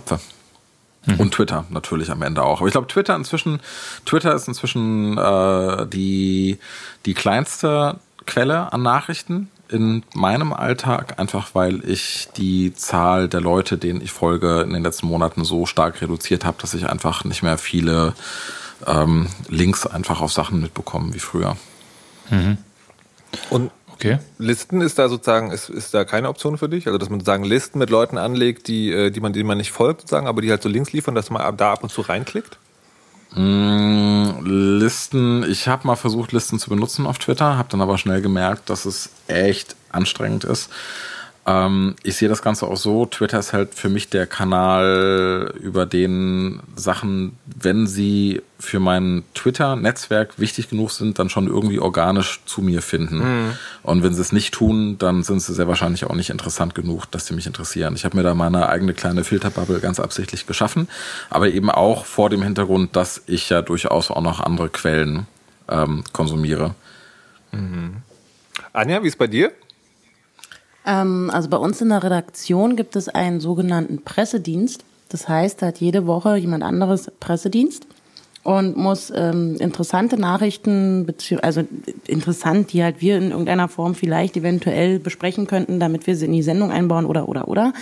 Mhm. Und Twitter natürlich am Ende auch. Aber ich glaube, Twitter inzwischen, Twitter ist inzwischen äh, die, die kleinste Quelle an Nachrichten in meinem Alltag, einfach weil ich die Zahl der Leute, denen ich folge, in den letzten Monaten so stark reduziert habe, dass ich einfach nicht mehr viele ähm, Links einfach auf Sachen mitbekomme wie früher. Mhm. Und Okay. Listen ist da sozusagen, ist, ist da keine Option für dich? Also, dass man sozusagen Listen mit Leuten anlegt, die, äh, die man, denen man nicht folgt, sozusagen, aber die halt so Links liefern, dass man da ab und zu reinklickt? Mm, Listen, ich habe mal versucht, Listen zu benutzen auf Twitter, habe dann aber schnell gemerkt, dass es echt anstrengend ist. Ähm, ich sehe das Ganze auch so, Twitter ist halt für mich der Kanal, über den Sachen, wenn sie für mein Twitter-Netzwerk wichtig genug sind, dann schon irgendwie organisch zu mir finden. Mhm. Und wenn sie es nicht tun, dann sind sie sehr wahrscheinlich auch nicht interessant genug, dass sie mich interessieren. Ich habe mir da meine eigene kleine Filterbubble ganz absichtlich geschaffen, aber eben auch vor dem Hintergrund, dass ich ja durchaus auch noch andere Quellen ähm, konsumiere. Mhm. Anja, wie ist bei dir? Ähm, also bei uns in der Redaktion gibt es einen sogenannten Pressedienst. Das heißt, da hat jede Woche jemand anderes Pressedienst und muss ähm, interessante Nachrichten, also interessant, die halt wir in irgendeiner Form vielleicht eventuell besprechen könnten, damit wir sie in die Sendung einbauen oder oder oder.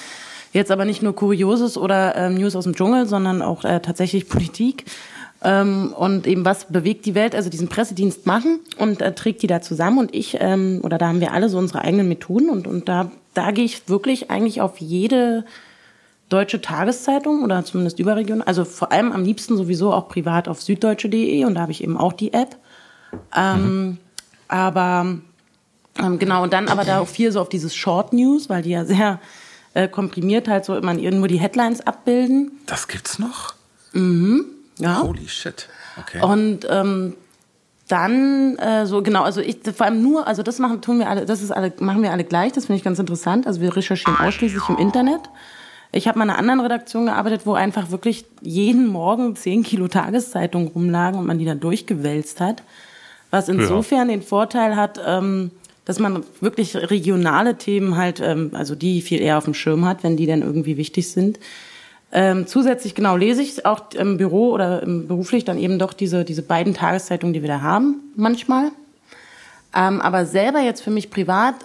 Jetzt aber nicht nur Kurioses oder ähm, News aus dem Dschungel, sondern auch äh, tatsächlich Politik ähm, und eben was bewegt die Welt, also diesen Pressedienst machen und äh, trägt die da zusammen und ich, ähm, oder da haben wir alle so unsere eigenen Methoden und, und da, da gehe ich wirklich eigentlich auf jede deutsche Tageszeitung oder zumindest Überregion, also vor allem am liebsten sowieso auch privat auf süddeutsche.de und da habe ich eben auch die App. Ähm, mhm. Aber Ähm, genau, und dann aber da auch viel so auf dieses Short News, weil die ja sehr äh, komprimiert halt so immer irgendwo die Headlines abbilden. Das gibt's noch? Mhm, ja. Holy shit. Okay. Und ähm, dann äh, so genau, also ich vor allem nur, also das machen tun wir alle, das ist alle machen wir alle gleich, das finde ich ganz interessant. Also wir recherchieren ausschließlich im Internet. Ich habe mal in einer anderen Redaktion gearbeitet, wo einfach wirklich jeden Morgen zehn Kilo Tageszeitung rumlagen und man die dann durchgewälzt hat. Was insofern ja. den Vorteil hat, ähm, dass man wirklich regionale Themen halt, ähm, also die viel eher auf dem Schirm hat, wenn die dann irgendwie wichtig sind. Ähm, zusätzlich genau lese ich auch im Büro oder im beruflich dann eben doch diese, diese beiden Tageszeitungen, die wir da haben, manchmal. Ähm, aber selber jetzt für mich privat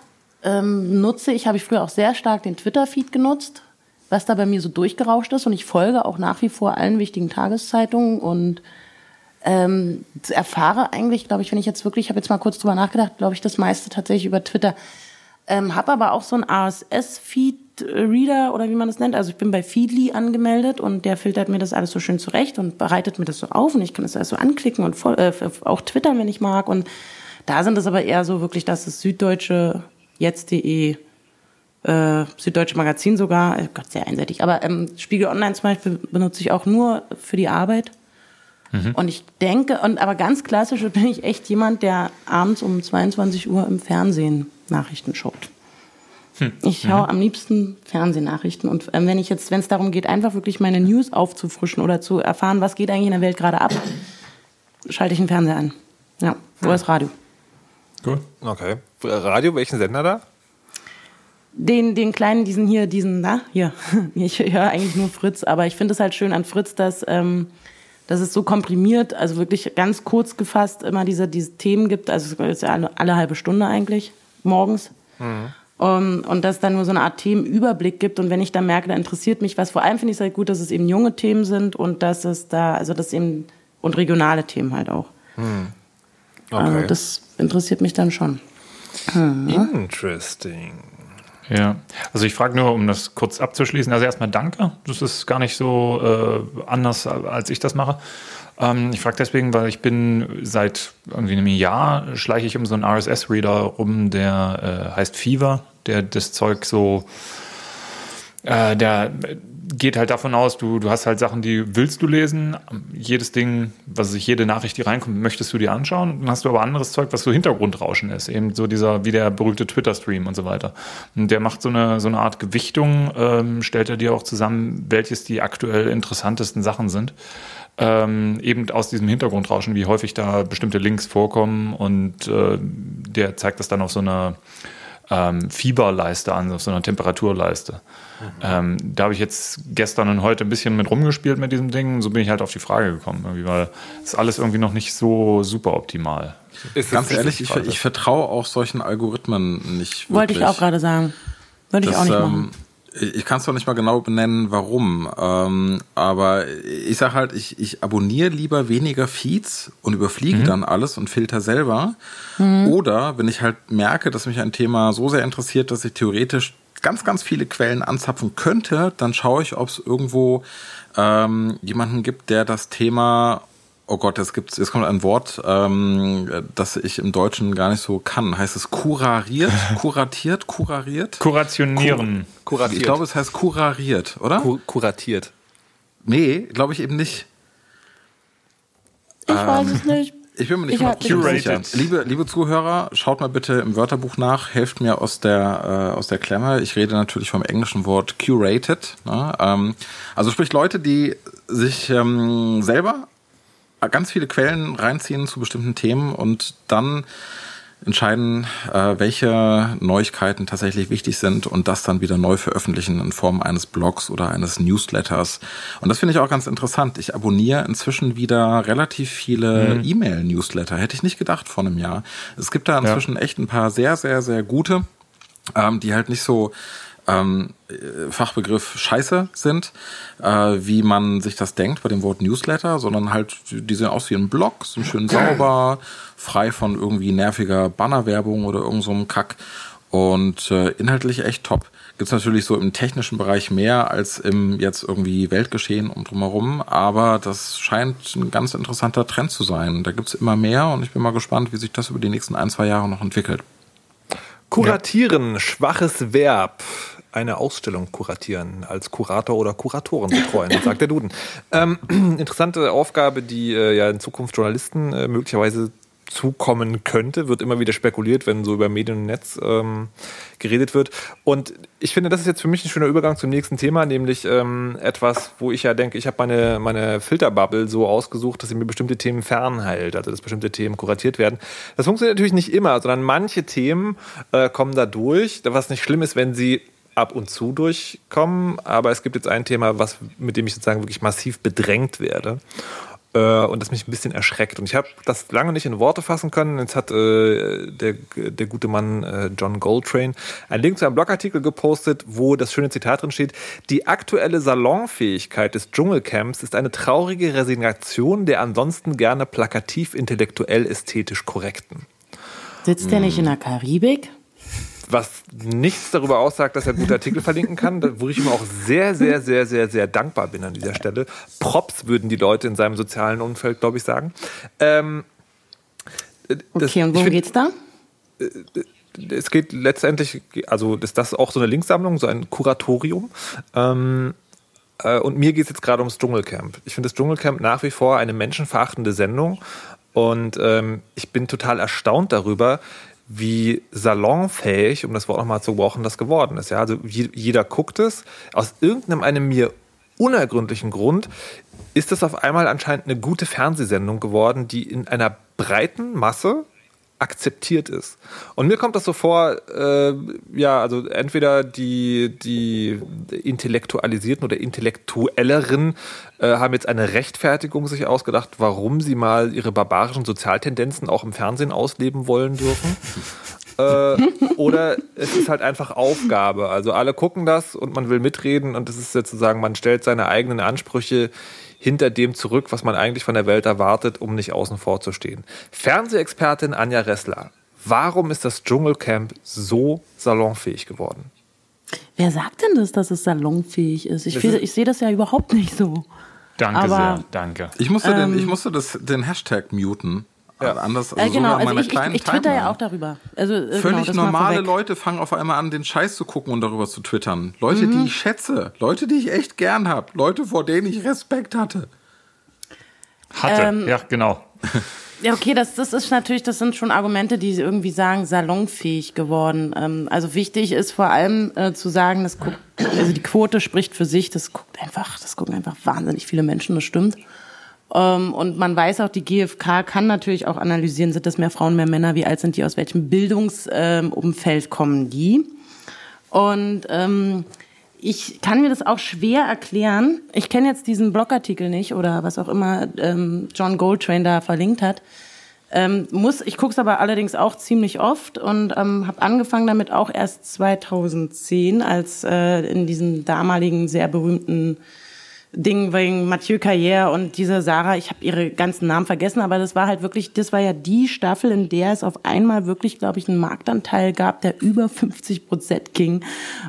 ähm, nutze ich, habe ich früher auch sehr stark den Twitter-Feed genutzt, was da bei mir so durchgerauscht ist. Und ich folge auch nach wie vor allen wichtigen Tageszeitungen und ähm, erfahre eigentlich, glaube ich, wenn ich jetzt wirklich, ich habe jetzt mal kurz drüber nachgedacht, glaube ich, das meiste tatsächlich über Twitter. Ähm, habe aber auch so ein RSS-Feed-Reader oder wie man das nennt. Also ich bin bei Feedly angemeldet und der filtert mir das alles so schön zurecht und bereitet mir das so auf und ich kann das alles so anklicken und voll, äh, auch twittern, wenn ich mag. Und da sind es aber eher so wirklich, dass es süddeutsche jetzt.de äh, Süddeutsche Magazin sogar, oh Gott, sehr einseitig. Aber ähm, Spiegel Online zum Beispiel benutze ich auch nur für die Arbeit. Mhm. Und ich denke, und aber ganz klassisch bin ich echt jemand, der abends um 22 Uhr im Fernsehen Nachrichten schaut. Hm. Ich schaue mhm. am liebsten Fernsehnachrichten. Und ähm, wenn ich jetzt, wenn es darum geht, einfach wirklich meine News aufzufrischen oder zu erfahren, was geht eigentlich in der Welt gerade ab, schalte ich den Fernseher an. Ja, wo ja. ist Radio? Gut. Okay. Radio, welchen Sender da? Den, den kleinen, diesen hier, diesen, na, hier. Ich höre eigentlich nur Fritz, aber ich finde es halt schön an Fritz, dass, ähm, dass es so komprimiert, also wirklich ganz kurz gefasst immer diese, diese Themen gibt. Also es ist ja alle, alle halbe Stunde eigentlich morgens. Mhm. Um, und dass es dann nur so eine Art Themenüberblick gibt. Und wenn ich dann merke, da interessiert mich was, vor allem finde ich es halt gut, dass es eben junge Themen sind und dass es da, also das eben, und regionale Themen halt auch. Mhm. Okay. Also das interessiert mich dann schon. Mhm. Interesting. Ja, also ich frage nur, um das kurz abzuschließen. Also erstmal danke. Das ist gar nicht so äh, anders, als ich das mache. Ähm, ich frage deswegen, weil ich bin seit irgendwie einem Jahr schleiche ich um so einen RSS-Reader rum, der äh, heißt Fever, der das Zeug so, äh, der geht halt davon aus, du, du hast halt Sachen, die willst du lesen. Jedes Ding, was sich jede Nachricht, die reinkommt, möchtest du dir anschauen. Dann hast du aber anderes Zeug, was so Hintergrundrauschen ist. Eben so dieser, wie der berühmte Twitter-Stream und so weiter. Und der macht so eine, so eine Art Gewichtung, ähm, stellt er dir auch zusammen, welches die aktuell interessantesten Sachen sind. Ähm, eben aus diesem Hintergrundrauschen, wie häufig da bestimmte Links vorkommen und äh, der zeigt das dann auf so einer ähm, Fieberleiste an, auf so einer Temperaturleiste. Ähm, da habe ich jetzt gestern und heute ein bisschen mit rumgespielt mit diesem Ding. So bin ich halt auf die Frage gekommen, weil es ist alles irgendwie noch nicht so super optimal. Ist Ganz ehrlich, ich, ich, vertraue auch solchen Algorithmen nicht. Wollte ich auch gerade sagen. Würde ich auch nicht machen. Ähm, ich kann es doch nicht mal genau benennen, warum. Ähm, aber ich sage halt, ich, ich abonniere lieber weniger Feeds und überfliege mhm. dann alles und filter selber. Mhm. Oder wenn ich halt merke, dass mich ein Thema so sehr interessiert, dass ich theoretisch ganz, ganz viele Quellen anzapfen könnte, dann schaue ich, ob es irgendwo ähm, jemanden gibt, der das Thema Oh Gott, jetzt gibt's, jetzt kommt ein Wort, ähm, das ich im Deutschen gar nicht so kann. Heißt es kurariert, kuratiert, kurariert? Kurationieren. Kur kuratiert. Ich glaube, es heißt kurariert, oder? Kur kuratiert. Nee, glaube ich eben nicht. Ich ähm, weiß es nicht. Ich bin mir nicht mal sicher. Liebe, liebe Zuhörer, schaut mal bitte im Wörterbuch nach, helft mir aus der, äh, aus der Klemme. Ich rede natürlich vom englischen Wort curated. Ne? Ähm, also sprich Leute, die sich ähm, selber ganz viele Quellen reinziehen zu bestimmten Themen und dann entscheiden, äh, welche Neuigkeiten tatsächlich wichtig sind und das dann wieder neu veröffentlichen in Form eines Blogs oder eines Newsletters. Und das finde ich auch ganz interessant. Ich abonniere inzwischen wieder relativ viele mhm. E-Mail-Newsletter. Hätte ich nicht gedacht vor einem Jahr. Es gibt da inzwischen ja. echt ein paar sehr, sehr, sehr gute, ähm, die halt nicht so ähm, Fachbegriff Scheiße sind, äh, wie man sich das denkt bei dem Wort Newsletter, sondern halt, die sehen aus wie ein Blog, sind schön sauber, frei von irgendwie nerviger Bannerwerbung oder irgend so einem Kack und äh, inhaltlich echt top. Gibt's natürlich so im technischen Bereich mehr als im jetzt irgendwie Weltgeschehen um drumherum, aber das scheint ein ganz interessanter Trend zu sein. Da gibt's immer mehr und ich bin mal gespannt, wie sich das über die nächsten ein, zwei Jahre noch entwickelt. Kuratieren, ja. schwaches Verb. Eine Ausstellung kuratieren, als Kurator oder Kuratoren betreuen, sagt der Duden. Ähm, interessante Aufgabe, die äh, ja in Zukunft Journalisten äh, möglicherweise zukommen könnte, wird immer wieder spekuliert, wenn so über Medien und Netz ähm, geredet wird. Und ich finde, das ist jetzt für mich ein schöner Übergang zum nächsten Thema, nämlich ähm, etwas, wo ich ja denke, ich habe meine, meine Filterbubble so ausgesucht, dass sie mir bestimmte Themen fernhält, also dass bestimmte Themen kuratiert werden. Das funktioniert natürlich nicht immer, sondern manche Themen äh, kommen da durch, was nicht schlimm ist, wenn sie ab und zu durchkommen, aber es gibt jetzt ein Thema, was, mit dem ich sozusagen wirklich massiv bedrängt werde äh, und das mich ein bisschen erschreckt. Und ich habe das lange nicht in Worte fassen können. Jetzt hat äh, der, der gute Mann äh, John Goldtrain einen Link zu einem Blogartikel gepostet, wo das schöne Zitat drin steht: Die aktuelle Salonfähigkeit des Dschungelcamps ist eine traurige Resignation der ansonsten gerne plakativ intellektuell ästhetisch korrekten. Sitzt hm. der nicht in der Karibik? Was nichts darüber aussagt, dass er gute Artikel verlinken kann, wo ich ihm auch sehr, sehr, sehr, sehr, sehr dankbar bin an dieser Stelle. Props würden die Leute in seinem sozialen Umfeld, glaube ich, sagen. Ähm, das, okay, und worum geht es da? Äh, es geht letztendlich, also ist das auch so eine Linksammlung, so ein Kuratorium. Ähm, äh, und mir geht es jetzt gerade ums Dschungelcamp. Ich finde das Dschungelcamp nach wie vor eine menschenverachtende Sendung. Und ähm, ich bin total erstaunt darüber, wie salonfähig, um das Wort nochmal zu brauchen, das geworden ist. Ja, also jeder guckt es. Aus irgendeinem einem mir unergründlichen Grund ist es auf einmal anscheinend eine gute Fernsehsendung geworden, die in einer breiten Masse akzeptiert ist. Und mir kommt das so vor, äh, ja, also entweder die, die Intellektualisierten oder Intellektuelleren äh, haben jetzt eine Rechtfertigung sich ausgedacht, warum sie mal ihre barbarischen Sozialtendenzen auch im Fernsehen ausleben wollen dürfen. äh, oder es ist halt einfach Aufgabe. Also alle gucken das und man will mitreden und es ist sozusagen, man stellt seine eigenen Ansprüche hinter dem zurück, was man eigentlich von der Welt erwartet, um nicht außen vor zu stehen. Fernsehexpertin Anja Ressler, warum ist das Dschungelcamp so salonfähig geworden? Wer sagt denn das, dass es salonfähig ist? Ich, ist ich sehe das ja überhaupt nicht so. Danke Aber, sehr, danke. Ich musste, ähm, den, ich musste das, den Hashtag muten. Ja. Anders, also äh, genau, also ich, ich, ich twitter ja auch darüber. Also, äh, genau, Völlig genau, normale Leute fangen auf einmal an, den Scheiß zu gucken und darüber zu twittern. Leute, mhm. die ich schätze. Leute, die ich echt gern habe. Leute, vor denen ich Respekt hatte. Hatte, ähm, ja, genau. Ja, okay, das, das ist natürlich, das sind schon Argumente, die irgendwie sagen, salonfähig geworden. Ähm, also wichtig ist vor allem äh, zu sagen, das guckt, also die Quote spricht für sich, das guckt einfach, das gucken einfach wahnsinnig viele Menschen, das stimmt. Ähm, und man weiß auch, die GfK kann natürlich auch analysieren, sind das mehr Frauen, mehr Männer, wie alt sind die, aus welchem Bildungsumfeld ähm, kommen die. Und ähm, ich kann mir das auch schwer erklären. Ich kenne jetzt diesen Blogartikel nicht oder was auch immer ähm, John Goldtrain da verlinkt hat. Ähm, muss, ich gucke es aber allerdings auch ziemlich oft und ähm, habe angefangen damit auch erst 2010, als äh, in diesem damaligen sehr berühmten Ding wegen Mathieu Carrière und diese Sarah, ich habe ihre ganzen Namen vergessen, aber das war halt wirklich, das war ja die Staffel, in der es auf einmal wirklich, glaube ich, einen Marktanteil gab, der über 50 Prozent ging.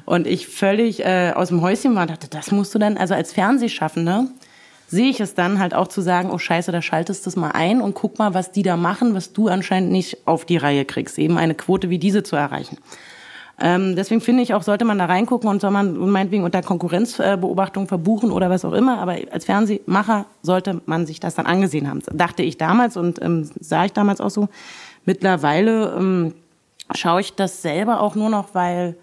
Und ich völlig äh, aus dem Häuschen war und dachte, das musst du dann, also als Fernsehschaffender, sehe ich es dann halt auch zu sagen, oh scheiße, da schaltest du das mal ein und guck mal, was die da machen, was du anscheinend nicht auf die Reihe kriegst, eben eine Quote wie diese zu erreichen. Ähm, deswegen finde ich auch, sollte man da reingucken und soll man meinetwegen unter Konkurrenzbeobachtung verbuchen oder was auch immer. Aber als Fernsehmacher sollte man sich das dann angesehen haben. Dachte ich damals und ähm, sah ich damals auch so. Mittlerweile ähm, schaue ich das selber auch nur noch, weil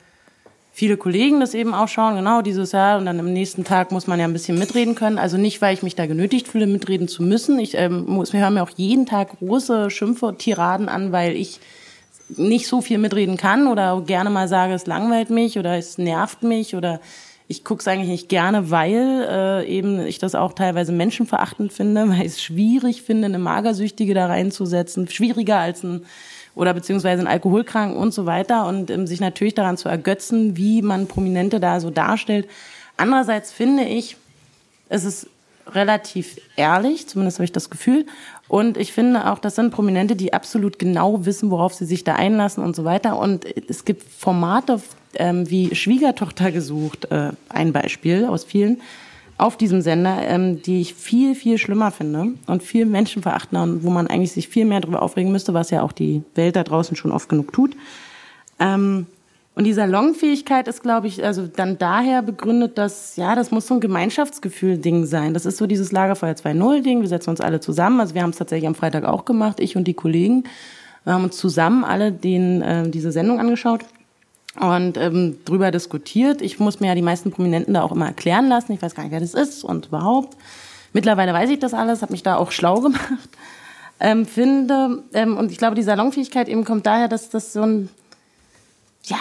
viele Kollegen das eben auch schauen, genau dieses Jahr. Und dann am nächsten Tag muss man ja ein bisschen mitreden können. Also nicht, weil ich mich da genötigt fühle, mitreden zu müssen. Ich ähm, muss, wir hören mir auch jeden Tag große Schimpfe, Tiraden an, weil ich nicht so viel mitreden kann oder gerne mal sage, es langweilt mich oder es nervt mich oder ich gucke es eigentlich nicht gerne, weil äh, eben ich das auch teilweise menschenverachtend finde, weil ich es schwierig finde, eine Magersüchtige da reinzusetzen, schwieriger als ein oder beziehungsweise ein Alkoholkranken und so weiter und ähm, sich natürlich daran zu ergötzen, wie man Prominente da so darstellt. Andererseits finde ich, es ist relativ ehrlich, zumindest habe ich das Gefühl. Und ich finde auch, das sind Prominente, die absolut genau wissen, worauf sie sich da einlassen und so weiter. Und es gibt Formate ähm, wie Schwiegertochter gesucht, äh, ein Beispiel aus vielen, auf diesem Sender, ähm, die ich viel, viel schlimmer finde und viel menschenverachtender und wo man eigentlich sich viel mehr darüber aufregen müsste, was ja auch die Welt da draußen schon oft genug tut. Ähm, und die Salonfähigkeit ist, glaube ich, also dann daher begründet, dass, ja, das muss so ein Gemeinschaftsgefühl-Ding sein. Das ist so dieses Lagerfeuer 2.0-Ding. Wir setzen uns alle zusammen. Also wir haben es tatsächlich am Freitag auch gemacht, ich und die Kollegen. Wir haben uns zusammen alle den, äh, diese Sendung angeschaut und ähm, drüber diskutiert. Ich muss mir ja die meisten Prominenten da auch immer erklären lassen. Ich weiß gar nicht, wer das ist und überhaupt. Mittlerweile weiß ich das alles, habe mich da auch schlau gemacht. Ähm, finde, ähm, und ich glaube, die Salonfähigkeit eben kommt daher, dass das so ein ja,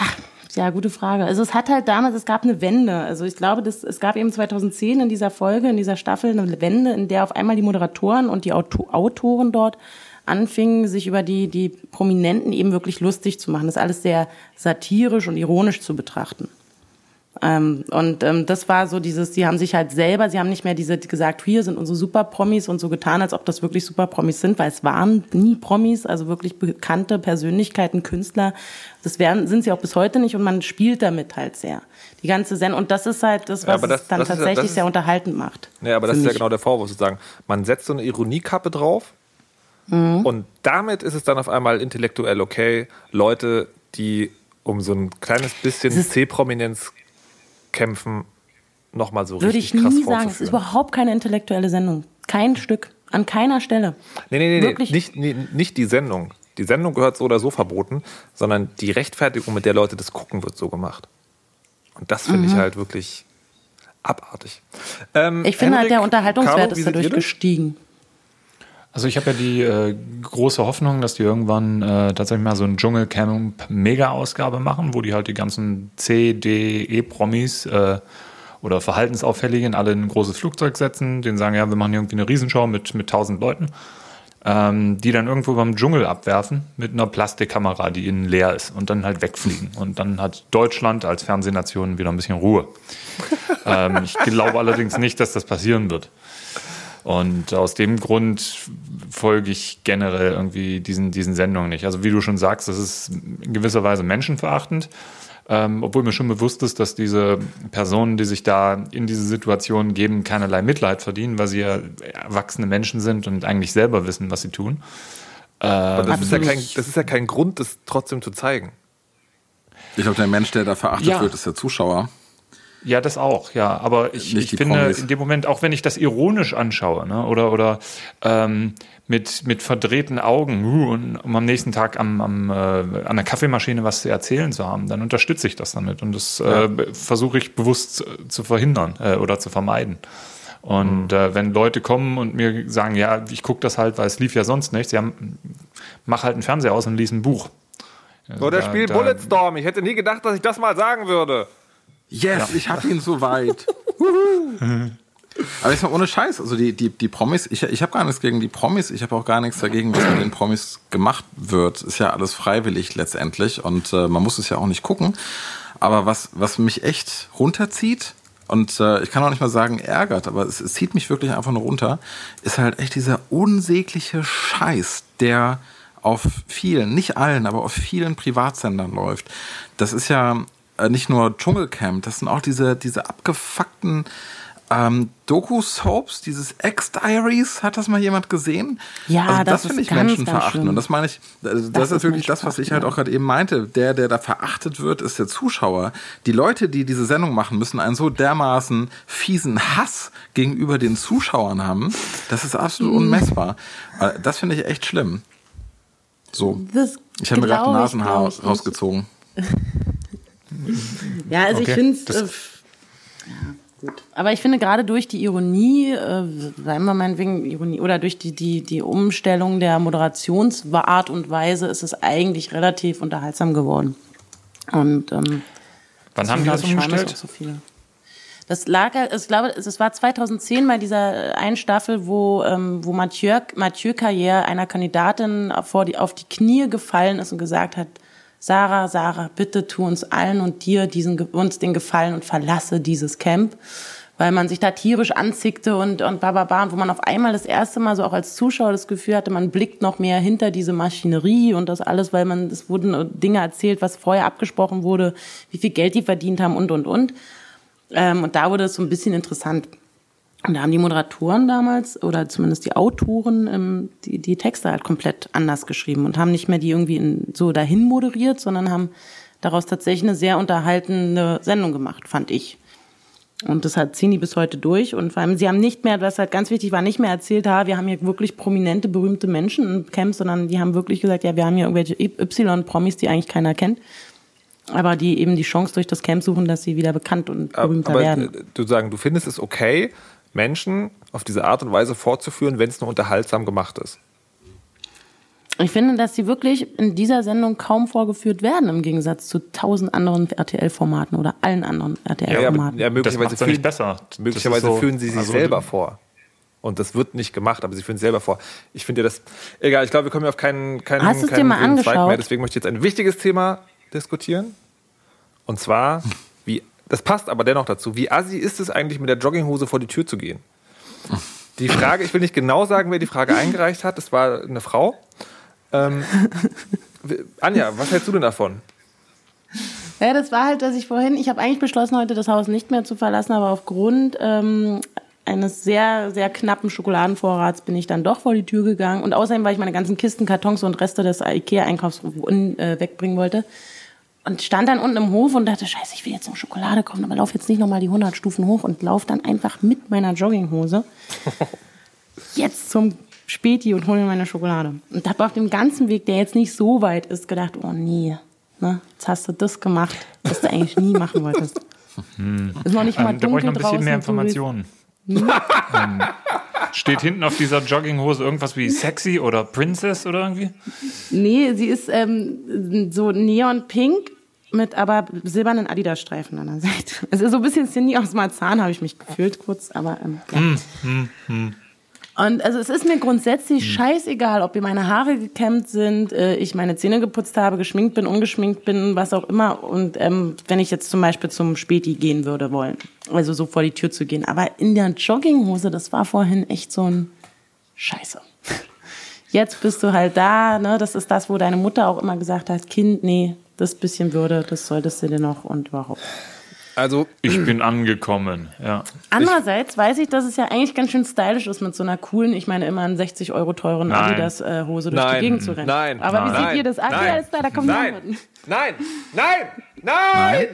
ja, gute Frage. Also es hat halt damals, es gab eine Wende. Also ich glaube, das, es gab eben 2010 in dieser Folge, in dieser Staffel eine Wende, in der auf einmal die Moderatoren und die Auto Autoren dort anfingen, sich über die, die Prominenten eben wirklich lustig zu machen. Das alles sehr satirisch und ironisch zu betrachten. Ähm, und ähm, das war so dieses, sie haben sich halt selber, sie haben nicht mehr diese gesagt, hier sind unsere Super-Promis und so getan, als ob das wirklich Super-Promis sind, weil es waren nie Promis, also wirklich bekannte Persönlichkeiten, Künstler. Das werden, sind sie auch bis heute nicht und man spielt damit halt sehr. Die ganze Sendung. Und das ist halt das, was ja, das, es dann tatsächlich ist, sehr unterhaltend macht. Ja, aber das ist ja genau der Vorwurf sozusagen. Man setzt so eine Ironiekappe drauf mhm. und damit ist es dann auf einmal intellektuell okay, Leute, die um so ein kleines bisschen C-Prominenz kämpfen, nochmal so Würde richtig krass Würde ich nie sagen. Es ist überhaupt keine intellektuelle Sendung. Kein Stück. An keiner Stelle. Nee, nee, nee, Wirklich? Nicht, nee, nicht die Sendung. Die Sendung gehört so oder so verboten, sondern die Rechtfertigung, mit der Leute das gucken, wird so gemacht. Und das finde mhm. ich halt wirklich abartig. Ähm, ich finde halt, der Unterhaltungswert Caro, ist dadurch gestiegen. Also ich habe ja die äh, große Hoffnung, dass die irgendwann äh, tatsächlich mal so ein Dschungelcamp Mega-Ausgabe machen, wo die halt die ganzen C, D, E-Promis äh, oder Verhaltensauffälligen alle in ein großes Flugzeug setzen, denen sagen, ja, wir machen hier irgendwie eine Riesenshow mit, mit tausend Leuten, ähm, die dann irgendwo beim Dschungel abwerfen mit einer Plastikkamera, die innen leer ist und dann halt wegfliegen. Und dann hat Deutschland als Fernsehnation wieder ein bisschen Ruhe. ähm, ich glaube allerdings nicht, dass das passieren wird. Und aus dem Grund folge ich generell irgendwie diesen, diesen Sendungen nicht. Also wie du schon sagst, das ist in gewisser Weise menschenverachtend. Ähm, obwohl mir schon bewusst ist, dass diese Personen, die sich da in diese Situation geben, keinerlei Mitleid verdienen, weil sie ja erwachsene Menschen sind und eigentlich selber wissen, was sie tun. Ähm, Aber das ist, ja kein, das ist ja kein Grund, das trotzdem zu zeigen. Ich glaube, der Mensch, der da verachtet ja. wird, ist der Zuschauer. Ja, das auch, ja. Aber ich, ich finde, Promis. in dem Moment, auch wenn ich das ironisch anschaue, ne, oder, oder ähm, mit, mit verdrehten Augen, uh, und, um am nächsten Tag am, am, äh, an der Kaffeemaschine was zu erzählen zu haben, dann unterstütze ich das damit. Und das ja. äh, versuche ich bewusst zu verhindern äh, oder zu vermeiden. Und mhm. äh, wenn Leute kommen und mir sagen, ja, ich gucke das halt, weil es lief ja sonst nichts, ja, mach halt einen Fernseher aus und lies ein Buch. Oder spiel Bulletstorm. Ich hätte nie gedacht, dass ich das mal sagen würde. Yes, ja. ich hab ihn soweit. Aber jetzt mal ohne Scheiß, also die, die, die Promis, ich, ich habe gar nichts gegen die Promis, ich habe auch gar nichts dagegen, was mit den Promis gemacht wird. Ist ja alles freiwillig letztendlich und äh, man muss es ja auch nicht gucken. Aber was, was mich echt runterzieht, und äh, ich kann auch nicht mal sagen ärgert, aber es, es zieht mich wirklich einfach nur runter, ist halt echt dieser unsägliche Scheiß, der auf vielen, nicht allen, aber auf vielen Privatsendern läuft. Das ist ja äh, nicht nur Dschungelcamp, das sind auch diese, diese abgefuckten ähm, Doku-Soaps, dieses X-Diaries, hat das mal jemand gesehen? Ja, also das, das finde ich ganz, menschenverachtend. Ganz und das meine ich, das, das ist, ist wirklich das, was ich halt auch gerade eben meinte. Der, der da verachtet wird, ist der Zuschauer. Die Leute, die diese Sendung machen, müssen einen so dermaßen fiesen Hass gegenüber den Zuschauern haben. Das ist absolut mhm. unmessbar. Äh, das finde ich echt schlimm. So. Das ich habe mir gerade Nasenhaar rausgezogen. ja, also okay. ich finde es. Äh, ja, gut. Aber ich finde gerade durch die Ironie, äh, sagen wir meinetwegen Ironie, oder durch die, die, die Umstellung der Moderationsart und Weise ist es eigentlich relativ unterhaltsam geworden. Und ähm, wann haben die das umgestellt? So das lag, ich glaube, es war 2010 bei dieser einen Staffel, wo, ähm, wo Mathieu, Mathieu Carrière einer Kandidatin vor die, auf die Knie gefallen ist und gesagt hat, Sarah, Sarah, bitte tu uns allen und dir diesen, uns den Gefallen und verlasse dieses Camp. Weil man sich da tierisch anzickte und, und bababa, wo man auf einmal das erste Mal so auch als Zuschauer das Gefühl hatte, man blickt noch mehr hinter diese Maschinerie und das alles, weil man, es wurden Dinge erzählt, was vorher abgesprochen wurde, wie viel Geld die verdient haben und, und, und. Ähm, und da wurde es so ein bisschen interessant. Und da haben die Moderatoren damals oder zumindest die Autoren ähm, die, die Texte halt komplett anders geschrieben und haben nicht mehr die irgendwie in, so dahin moderiert, sondern haben daraus tatsächlich eine sehr unterhaltende Sendung gemacht, fand ich. Und das hat ziehen die bis heute durch. Und vor allem, sie haben nicht mehr, was halt ganz wichtig war, nicht mehr erzählt, ha, wir haben hier wirklich prominente, berühmte Menschen im Camp, sondern die haben wirklich gesagt, ja, wir haben hier irgendwelche Y-Promis, die eigentlich keiner kennt. Aber die eben die Chance durch das Camp suchen, dass sie wieder bekannt und berühmter aber werden. äh, du sagen, du findest es okay, Menschen auf diese Art und Weise fortzuführen, wenn es nur unterhaltsam gemacht ist. Ich finde, dass sie wirklich in dieser Sendung kaum vorgeführt werden, im Gegensatz zu tausend anderen RTL-Formaten oder allen anderen Ja, RTL-Formaten. ja, Das möglicherweise macht's ja nicht fühlen, besser. Das möglicherweise so- führen sie sich also, selber vor. Und das wird nicht gemacht, aber sie führen es selber vor. Ich finde das, egal, ich glaube, wir kommen ja auf keinen, keinen, Hast dir keinen mal grünen Zweig angeschaut? mehr. Deswegen möchte ich jetzt ein wichtiges Thema diskutieren. Und zwar, wie, das passt aber dennoch dazu, wie assi ist es eigentlich, mit der Jogginghose vor die Tür zu gehen? Die Frage, ich will nicht genau sagen, wer die Frage eingereicht hat, es war eine Frau. Ähm, Anja, was hältst du denn davon? Ja, das war halt, dass ich vorhin, ich habe eigentlich beschlossen, heute das Haus nicht mehr zu verlassen, aber aufgrund ähm, eines sehr, sehr knappen Schokoladenvorrats bin ich dann doch vor die Tür gegangen. Und außerdem, weil ich meine ganzen Kisten, Kartons und Reste des Ikea-Einkaufs äh, wegbringen wollte. Und stand dann unten im Hof und dachte, scheiße, ich will jetzt zum Schokolade kommen, aber lauf jetzt nicht nochmal die 100 Stufen hoch und lauf dann einfach mit meiner Jogginghose jetzt zum Späti und hol mir meine Schokolade. Und habe auf dem ganzen Weg, der jetzt nicht so weit ist, gedacht, oh nee, ne, jetzt hast du das gemacht, was du eigentlich nie machen wolltest. Ist noch nicht mal Ähm, da brauche ich dunkel noch ein bisschen draußen. mehr Informationen. ähm, steht hinten auf dieser Jogginghose irgendwas wie sexy oder Princess oder irgendwie? Nee, sie ist ähm, so neonpink mit aber silbernen Adidas-Streifen an der Seite. Es ist so ein bisschen Cindy aus Marzahn, habe ich mich gefühlt kurz, aber ähm, ja. Hm, Und also es ist mir grundsätzlich scheißegal, ob mir meine Haare gekämmt sind, äh, ich meine Zähne geputzt habe, geschminkt bin, ungeschminkt bin, was auch immer. Und ähm, wenn ich jetzt zum Beispiel zum Späti gehen würde wollen, also so vor die Tür zu gehen. Aber in der Jogginghose, das war vorhin echt so ein Scheiße. Jetzt bist du halt da, ne? Das ist das, wo deine Mutter auch immer gesagt hat, Kind, nee, das bisschen Würde, das solltest du dir noch und überhaupt. Also, Ich bin angekommen, ja. Andererseits weiß ich, dass es ja eigentlich ganz schön stylisch ist, mit so einer coolen, ich meine immer einen 60 Euro teuren Nein. Adidas-Hose durch die nein, Gegend zu rennen. nein. Aber wie nein, seht ihr das an? Nein, Ja, ist da, da kommen die nein, nein, nein, nein, Also,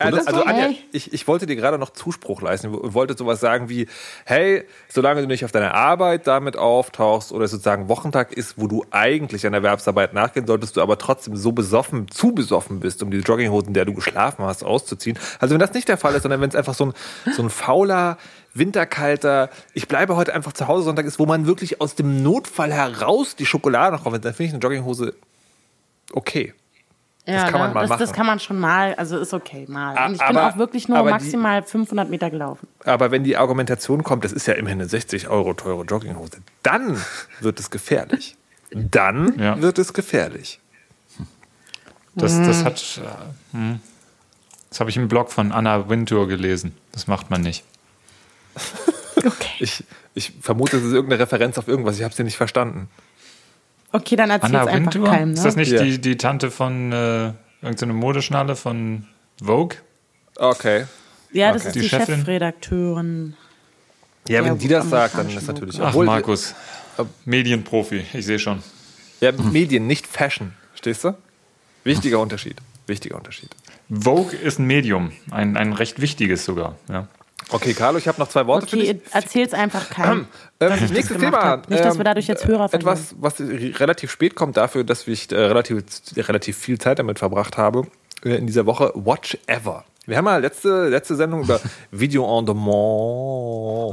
Oder also so? Anja, ich, ich wollte dir gerade noch Zuspruch leisten. Ich wollte sowas sagen wie, hey, solange du nicht auf deiner Arbeit damit auftauchst oder sozusagen Wochentag ist, wo du eigentlich an Erwerbsarbeit nachgehen solltest, du aber trotzdem so besoffen, zu besoffen bist, um die Jogginghosen, in der du geschlafen hast, auszuziehen. Also wenn das nicht der Fall ist, sondern wenn es einfach so ein, so ein fauler, winterkalter, ich bleibe heute einfach zu Hause Sonntag ist, wo man wirklich aus dem Notfall heraus die Schokolade noch raufnimmt, dann finde ich eine Jogginghose okay. Ja, kann man ne? mal das, das machen. kann man schon mal, also ist okay, mal. Und ich bin aber- auch wirklich nur aber die- maximal 500 Meter gelaufen. Aber wenn die Argumentation kommt, das ist ja immerhin eine 60 Euro teure Jogginghose, dann wird es gefährlich. Dann Ja. wird es gefährlich. Das, das hat. äh, hm. Das habe ich im Blog von Anna Wintour gelesen. Das macht man nicht. Okay. Ich, ich vermute, es ist irgendeine Referenz auf irgendwas. Ich habe sie nicht verstanden. Okay, dann erzähl's Anna einfach Wintour? keinem, Ist das ne? nicht Ja. die, die Tante von äh, irgendeiner Modeschnalle von Vogue? Okay. Ja, das Okay. ist Die die? Chefredakteurin. Ja, wenn die das sagt, dann ist natürlich. Ach, obwohl- Markus. Medienprofi, ich sehe schon. Ja, Medien, nicht Fashion. Stehst du? Wichtiger Unterschied. Wichtiger Unterschied. Vogue ist ein Medium, ein, ein recht wichtiges sogar. Ja. Okay, Carlo, ich habe noch zwei Worte für dich. Okay, erzähl's einfach keinem. Ähm, dass ich das nächstes Thema. hab. Nicht, dass wir Ähm, dadurch jetzt Hörer verlieren. Etwas, was relativ spät kommt dafür, dass ich äh, relativ, relativ viel Zeit damit verbracht habe äh, in dieser Woche. Watch Ever. Wir haben ja letzte, letzte Sendung über Video on Demand,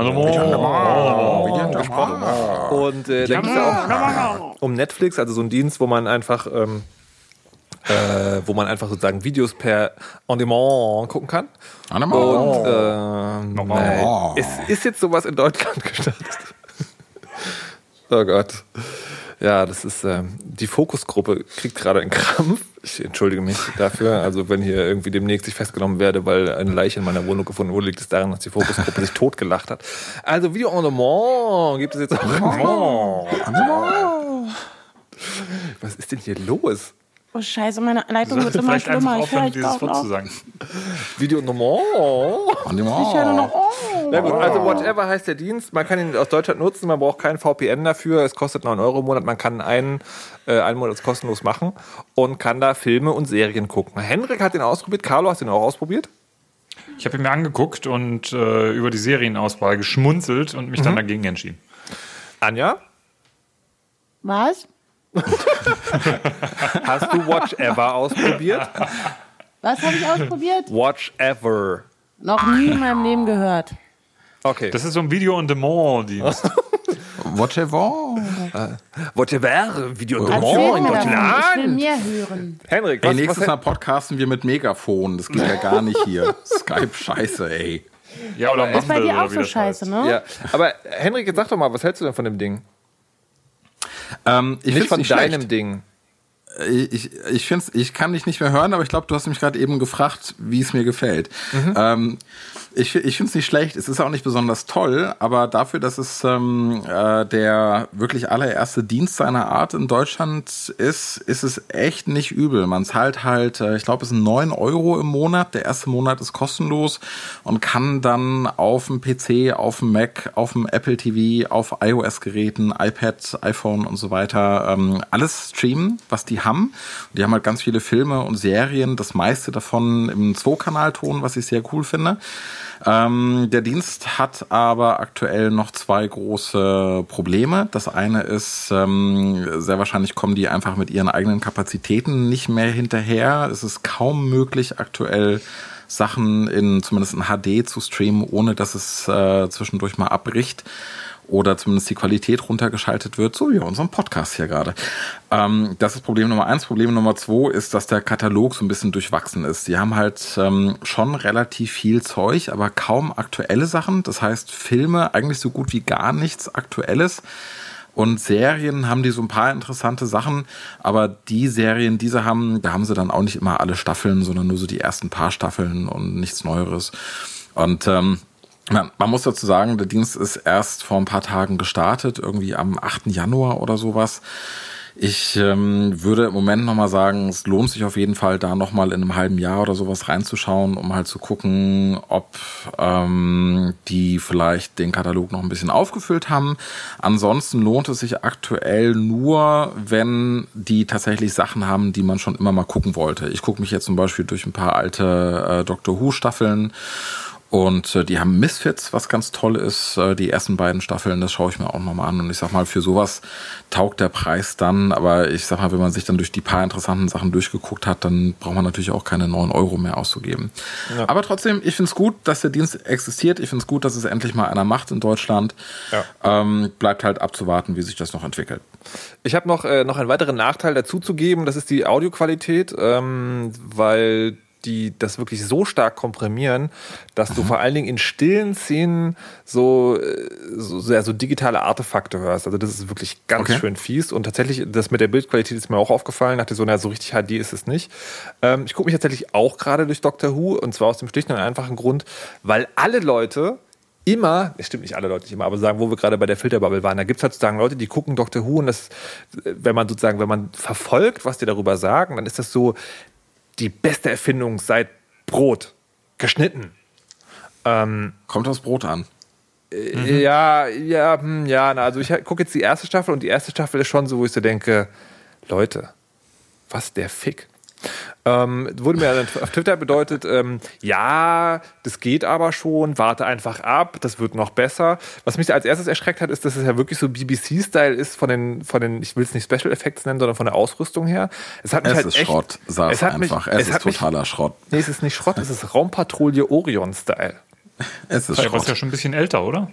gesprochen. Und äh, da ging es ja auch um Netflix, also so ein Dienst, wo man einfach, ähm, äh, wo man einfach sozusagen Videos per On Demand gucken kann. On Und demand. ähm, nein, es ist jetzt sowas in Deutschland gestartet. oh Gott. Ja, das ist ähm, die Fokusgruppe kriegt gerade einen Krampf. Ich entschuldige mich dafür. Also wenn hier irgendwie demnächst ich festgenommen werde, weil eine Leiche in meiner Wohnung gefunden wurde, liegt es daran, dass die Fokusgruppe sich totgelacht hat. Also Video on demand gibt es jetzt auch. Was ist denn hier los? Oh Scheiße, meine Leitung wird immer schlimmer. Ich höre aufhören, ich dieses Wort zu sagen. Video Nummer. Ich höre noch. Oh. Na gut, also Whatever heißt der Dienst. Man kann ihn aus Deutschland nutzen, man braucht keinen VPN dafür. Es kostet 9 Euro im Monat. Man kann einen, äh, einen Monat kostenlos machen und kann da Filme und Serien gucken. Henrik hat den ausprobiert. Carlo, hast du den auch ausprobiert? Ich habe ihn mir angeguckt und äh, über die Serienauswahl geschmunzelt und mich dann dagegen entschieden. Anja, Was? hast du Watch Ever ausprobiert? Was habe ich ausprobiert? Watch Ever. Noch nie in meinem Leben gehört. Okay. Das ist so ein Video-on-Demand-Dienst. whatever. Whatever. Video Erzähl Nummer in mir davon. Ich will mehr hören. Henrik, Ey, was, nächstes was, Mal podcasten wir mit Megafon. Das geht ja gar nicht hier. Skype scheiße, ey. Ja, oder Ist bei Mumble dir auch so das scheiße, heißt. ne? ja. Aber Henrik, jetzt sag doch mal, was hältst du denn von dem Ding? Ähm, ich Nicht von nicht deinem schlecht. Ding. Ich, ich, find's, ich kann dich nicht mehr hören, aber ich glaube, du hast mich gerade eben gefragt, wie es mir gefällt. Ähm, ich ich finde es nicht schlecht. Es ist auch nicht besonders toll, aber dafür, dass es ähm, äh, der wirklich allererste Dienst seiner Art in Deutschland ist, ist es echt nicht übel. Man zahlt halt, äh, ich glaube, es sind 9 Euro im Monat. Der erste Monat ist kostenlos und kann dann auf dem PC, auf dem Mac, auf dem Apple TV, auf iOS-Geräten, iPad, iPhone und so weiter ähm, alles streamen, was die haben. Die haben halt ganz viele Filme und Serien, das meiste davon im Zwei-Kanal-Ton, was ich sehr cool finde. Ähm, der Dienst hat aber aktuell noch zwei große Probleme. Das eine ist, ähm, sehr wahrscheinlich kommen die einfach mit ihren eigenen Kapazitäten nicht mehr hinterher. Es ist kaum möglich aktuell Sachen in zumindest in HD zu streamen, ohne dass es äh, zwischendurch mal abbricht oder zumindest die Qualität runtergeschaltet wird, so wie bei unserem Podcast hier gerade. Ähm, das ist Problem Nummer eins. Problem Nummer zwei ist, dass der Katalog so ein bisschen durchwachsen ist. Die haben halt ähm, schon relativ viel Zeug, aber kaum aktuelle Sachen. Das heißt, Filme eigentlich so gut wie gar nichts Aktuelles. Und Serien haben die so ein paar interessante Sachen, aber die Serien, die sie haben, da haben sie dann auch nicht immer alle Staffeln, sondern nur so die ersten paar Staffeln und nichts Neueres. Und ähm, man, man muss dazu sagen, der Dienst ist erst vor ein paar Tagen gestartet, irgendwie am 8. Januar oder sowas. Ich ähm, würde im Moment nochmal sagen, es lohnt sich auf jeden Fall, da nochmal in einem halben Jahr oder sowas reinzuschauen, um halt zu gucken, ob ähm, die vielleicht den Katalog noch ein bisschen aufgefüllt haben. Ansonsten lohnt es sich aktuell nur, wenn die tatsächlich Sachen haben, die man schon immer mal gucken wollte. Ich gucke mich jetzt zum Beispiel durch ein paar alte äh, Doctor Who-Staffeln und äh, die haben Misfits, was ganz toll ist. Äh, die ersten beiden Staffeln, das schaue ich mir auch nochmal an. Und ich sag mal, für sowas taugt der Preis dann. Aber ich sag mal, wenn man sich dann durch die paar interessanten Sachen durchgeguckt hat, dann braucht man natürlich auch keine 9 Euro mehr auszugeben. Aber trotzdem, ich finde es gut, dass der Dienst existiert. Ich finde es gut, dass es endlich mal einer macht in Deutschland. Ja. Ähm, bleibt halt abzuwarten, wie sich das noch entwickelt. Ich habe noch, äh, noch einen weiteren Nachteil dazu zu geben, das ist die Audioqualität, ähm, weil die das wirklich so stark komprimieren, dass du vor allen Dingen in stillen Szenen so, äh, so, so, so digitale Artefakte hörst. Also das ist wirklich ganz Okay. schön fies. Und tatsächlich, das mit der Bildqualität ist mir auch aufgefallen. Dachte so, na, so richtig HD ist es nicht. Ähm, ich gucke mich tatsächlich auch gerade durch Doctor Who und zwar aus dem schlichten und einfachen Grund, weil alle Leute immer, es stimmt nicht alle Leute nicht immer, aber sagen, wo wir gerade bei der Filterbubble waren, da gibt es halt sozusagen Leute, die gucken Doctor Who und das, äh, wenn man sozusagen, wenn man verfolgt, was die darüber sagen, dann ist das so die beste Erfindung seit Brot. Geschnitten. Kommt das Brot an. Ja, ja, hm, ja, na, also ich gucke jetzt die erste Staffel und die erste Staffel ist schon so, wo ich so denke, Leute, was der Fick? Ähm, wurde mir dann auf Twitter bedeutet, ähm, ja, das geht aber schon, warte einfach ab, das wird noch besser. Was mich als erstes erschreckt hat, ist, dass es ja wirklich so BBC-Style ist von den, von den, ich will es nicht Special Effects nennen, sondern von der Ausrüstung her. Es hat mich Es halt ist echt, Schrott, sag es hat mich- einfach. es es ist hat mich- totaler Schrott. Nee, es ist nicht Schrott, es ist Raumpatrouille Orion-Style. Es ist Aber ist ja Schrott. schon ein bisschen älter, oder?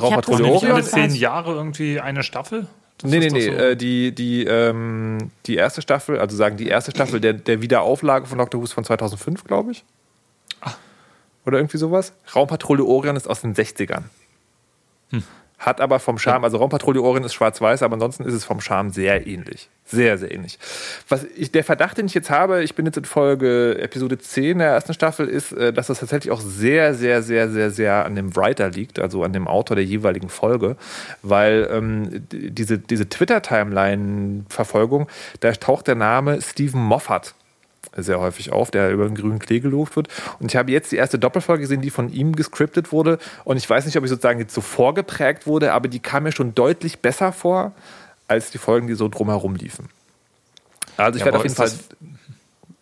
Raumpatrouille das Orion? alle zehn Jahre irgendwie eine Staffel? Das Nee, nee, nee. so. Äh, die, die, ähm, die erste Staffel, also sagen die erste Staffel der, der Wiederauflage von Doctor Who ist von 2005, glaube ich. Oder irgendwie sowas. Raumpatrouille Orion ist aus den 60ern. Hat aber vom Charme, also Raumpatrouille Orient ist schwarz-weiß, aber ansonsten ist es vom Charme sehr ähnlich. Sehr, sehr ähnlich. Was ich, der Verdacht, den ich jetzt habe, ich bin jetzt in Folge Episode 10 der ersten Staffel, ist, äh, dass das tatsächlich auch sehr, sehr, sehr, sehr, sehr an dem Writer liegt, also an dem Autor der jeweiligen Folge, weil ähm, diese, diese Twitter-Timeline-Verfolgung, da taucht der Name Stephen Moffat sehr häufig auf, der über den grünen Klee gelobt wird. Und ich habe jetzt die erste Doppelfolge gesehen, die von ihm gescriptet wurde. Und ich weiß nicht, ob ich sozusagen jetzt so vorgeprägt wurde, aber die kam mir schon deutlich besser vor als die Folgen, die so drumherum liefen. Also ich ja, werde auf jeden Fall.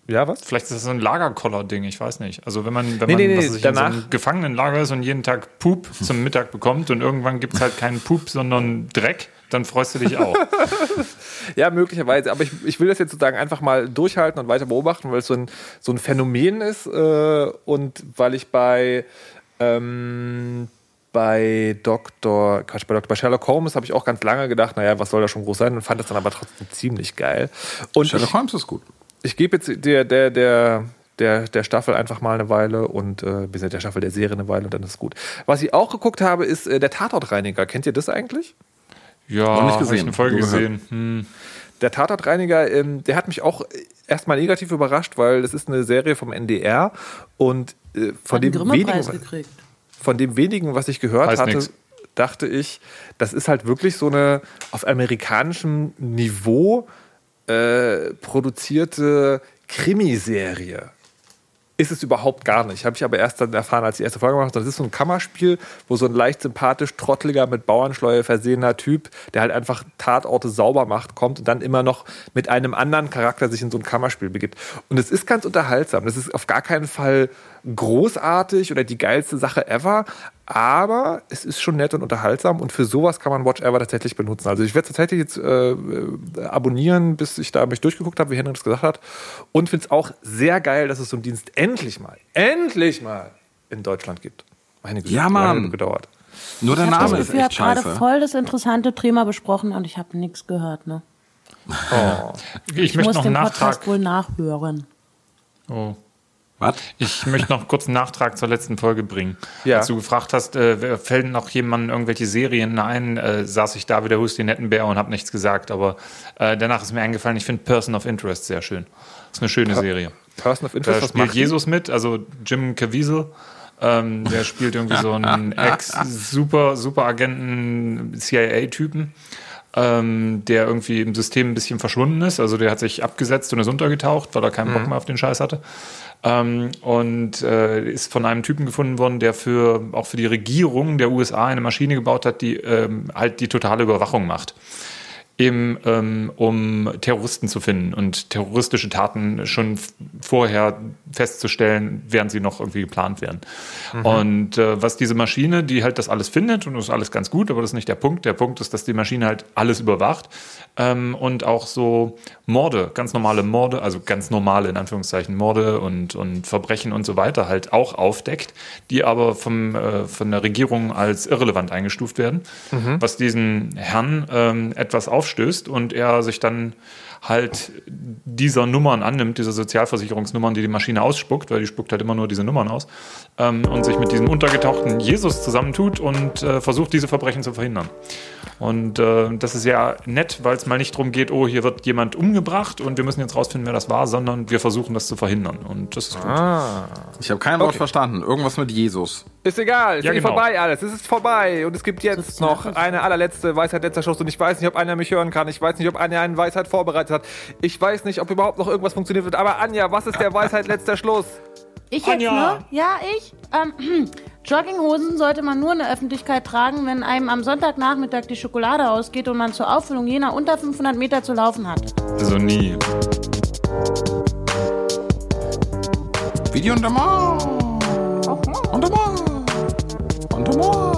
Ja, was? Vielleicht ist das so ein Lagerkoller-Ding, ich weiß nicht. Also wenn man, wenn nee, man nee, nee, danach, in so einem Gefangenenlager ist und jeden Tag Pup zum Mittag bekommt und irgendwann gibt es halt keinen Pup, sondern Dreck, dann freust du dich auch. ja, möglicherweise. Aber ich, ich will das jetzt sozusagen einfach mal durchhalten und weiter beobachten, weil es so ein, so ein Phänomen ist äh, und weil ich bei ähm, bei Dr. Quatsch, bei Dr. Bei Sherlock Holmes habe ich auch ganz lange gedacht, naja, was soll da schon groß sein und fand das dann aber trotzdem ziemlich geil. Und Sherlock ich, Holmes ist gut. Ich gebe jetzt der, der, der, der, der Staffel einfach mal eine Weile und äh, der Staffel der Serie eine Weile und dann ist es gut. Was ich auch geguckt habe, ist äh, der Tatortreiniger. Kennt ihr das eigentlich? Ja, habe ich eine Folge gesehen. Hm. Der Tatortreiniger, ähm, der hat mich auch erstmal negativ überrascht, weil das ist eine Serie vom NDR und äh, von dem wenigen, von dem wenigen, was ich gehört Weiß hatte, nix. dachte ich, das ist halt wirklich so eine auf amerikanischem Niveau äh, produzierte Krimiserie ist es überhaupt gar nicht. Habe ich aber erst dann erfahren, als ich die erste Folge gemacht habe. Das ist so ein Kammerspiel, wo so ein leicht sympathisch, trotteliger, mit Bauernschleue versehener Typ, der halt einfach Tatorte sauber macht, kommt und dann immer noch mit einem anderen Charakter sich in so ein Kammerspiel begibt. Und es ist ganz unterhaltsam. Das ist auf gar keinen Fall großartig oder die geilste Sache ever, aber es ist schon nett und unterhaltsam und für sowas kann man Watch Ever tatsächlich benutzen. Also ich werde tatsächlich jetzt äh, abonnieren, bis ich da mich durchgeguckt habe, wie Henrik das gesagt hat und finde es auch sehr geil, dass es so einen Dienst endlich mal, endlich mal in Deutschland gibt. Meine Güte, ja, Mann. gedauert. Nur der Name ist echt scheiße. Ich habe gerade voll das interessante Thema besprochen und ich habe nichts gehört, ne? Oh. Ich, ich möchte muss noch den Nachtrag. Podcast wohl nachhören. Oh. Was? Ich möchte noch kurz einen Nachtrag zur letzten Folge bringen. Ja. Als du gefragt hast, äh, fällt noch jemandem irgendwelche Serien ein, äh, saß ich da wie der Husti Nettenbär und habe nichts gesagt. Aber äh, danach ist mir eingefallen, ich finde Person of Interest sehr schön. Das ist eine schöne per Serie. Person of Interest, da spielt Jesus mit, also Jim Caviezel. Ähm, der spielt irgendwie so einen Ex-Super-Super-Agenten-CIA-Typen. Ähm, der irgendwie im System ein bisschen verschwunden ist. Also der hat sich abgesetzt und ist untergetaucht, weil er keinen Bock mhm. mehr auf den Scheiß hatte. Ähm, und äh, ist von einem Typen gefunden worden, der für auch für die Regierung der USA eine Maschine gebaut hat, die ähm, halt die totale Überwachung macht eben ähm, um Terroristen zu finden und terroristische Taten schon vorher festzustellen, während sie noch irgendwie geplant werden. Mhm. Und äh, was diese Maschine, die halt das alles findet, und das ist alles ganz gut, aber das ist nicht der Punkt. Der Punkt ist, dass die Maschine halt alles überwacht ähm, und auch so Morde, ganz normale Morde, also ganz normale in Anführungszeichen Morde und, und Verbrechen und so weiter halt auch aufdeckt, die aber vom, äh, von der Regierung als irrelevant eingestuft werden, mhm. was diesen Herrn ähm, etwas aufstößt und er sich dann halt dieser Nummern annimmt, dieser Sozialversicherungsnummern, die die Maschine ausspuckt, weil die spuckt halt immer nur diese Nummern aus, ähm, und sich mit diesem untergetauchten Jesus zusammentut und äh, versucht, diese Verbrechen zu verhindern. Und äh, das ist ja nett, weil es mal nicht darum geht, oh, hier wird jemand umgebracht und wir müssen jetzt rausfinden, wer das war, sondern wir versuchen das zu verhindern. Und das ist gut. Ah. Ich habe kein Wort okay. verstanden. Irgendwas mit Jesus. Ist egal, es ja, ist genau. vorbei alles. Es ist vorbei. Und es gibt jetzt noch eine allerletzte Weisheit letzter Schluss. Und ich weiß nicht, ob einer mich hören kann. Ich weiß nicht, ob einer eine Weisheit vorbereitet hat hat. Ich weiß nicht, ob überhaupt noch irgendwas funktioniert wird, aber Anja, was ist der Weisheit letzter Schluss? Ich Anja. jetzt, ne? Ja, ich. Ähm, Jogginghosen sollte man nur in der Öffentlichkeit tragen, wenn einem am Sonntagnachmittag die Schokolade ausgeht und man zur Auffüllung jener unter 500 Meter zu laufen hat. Also nie. Video on demand. On demand. On demand.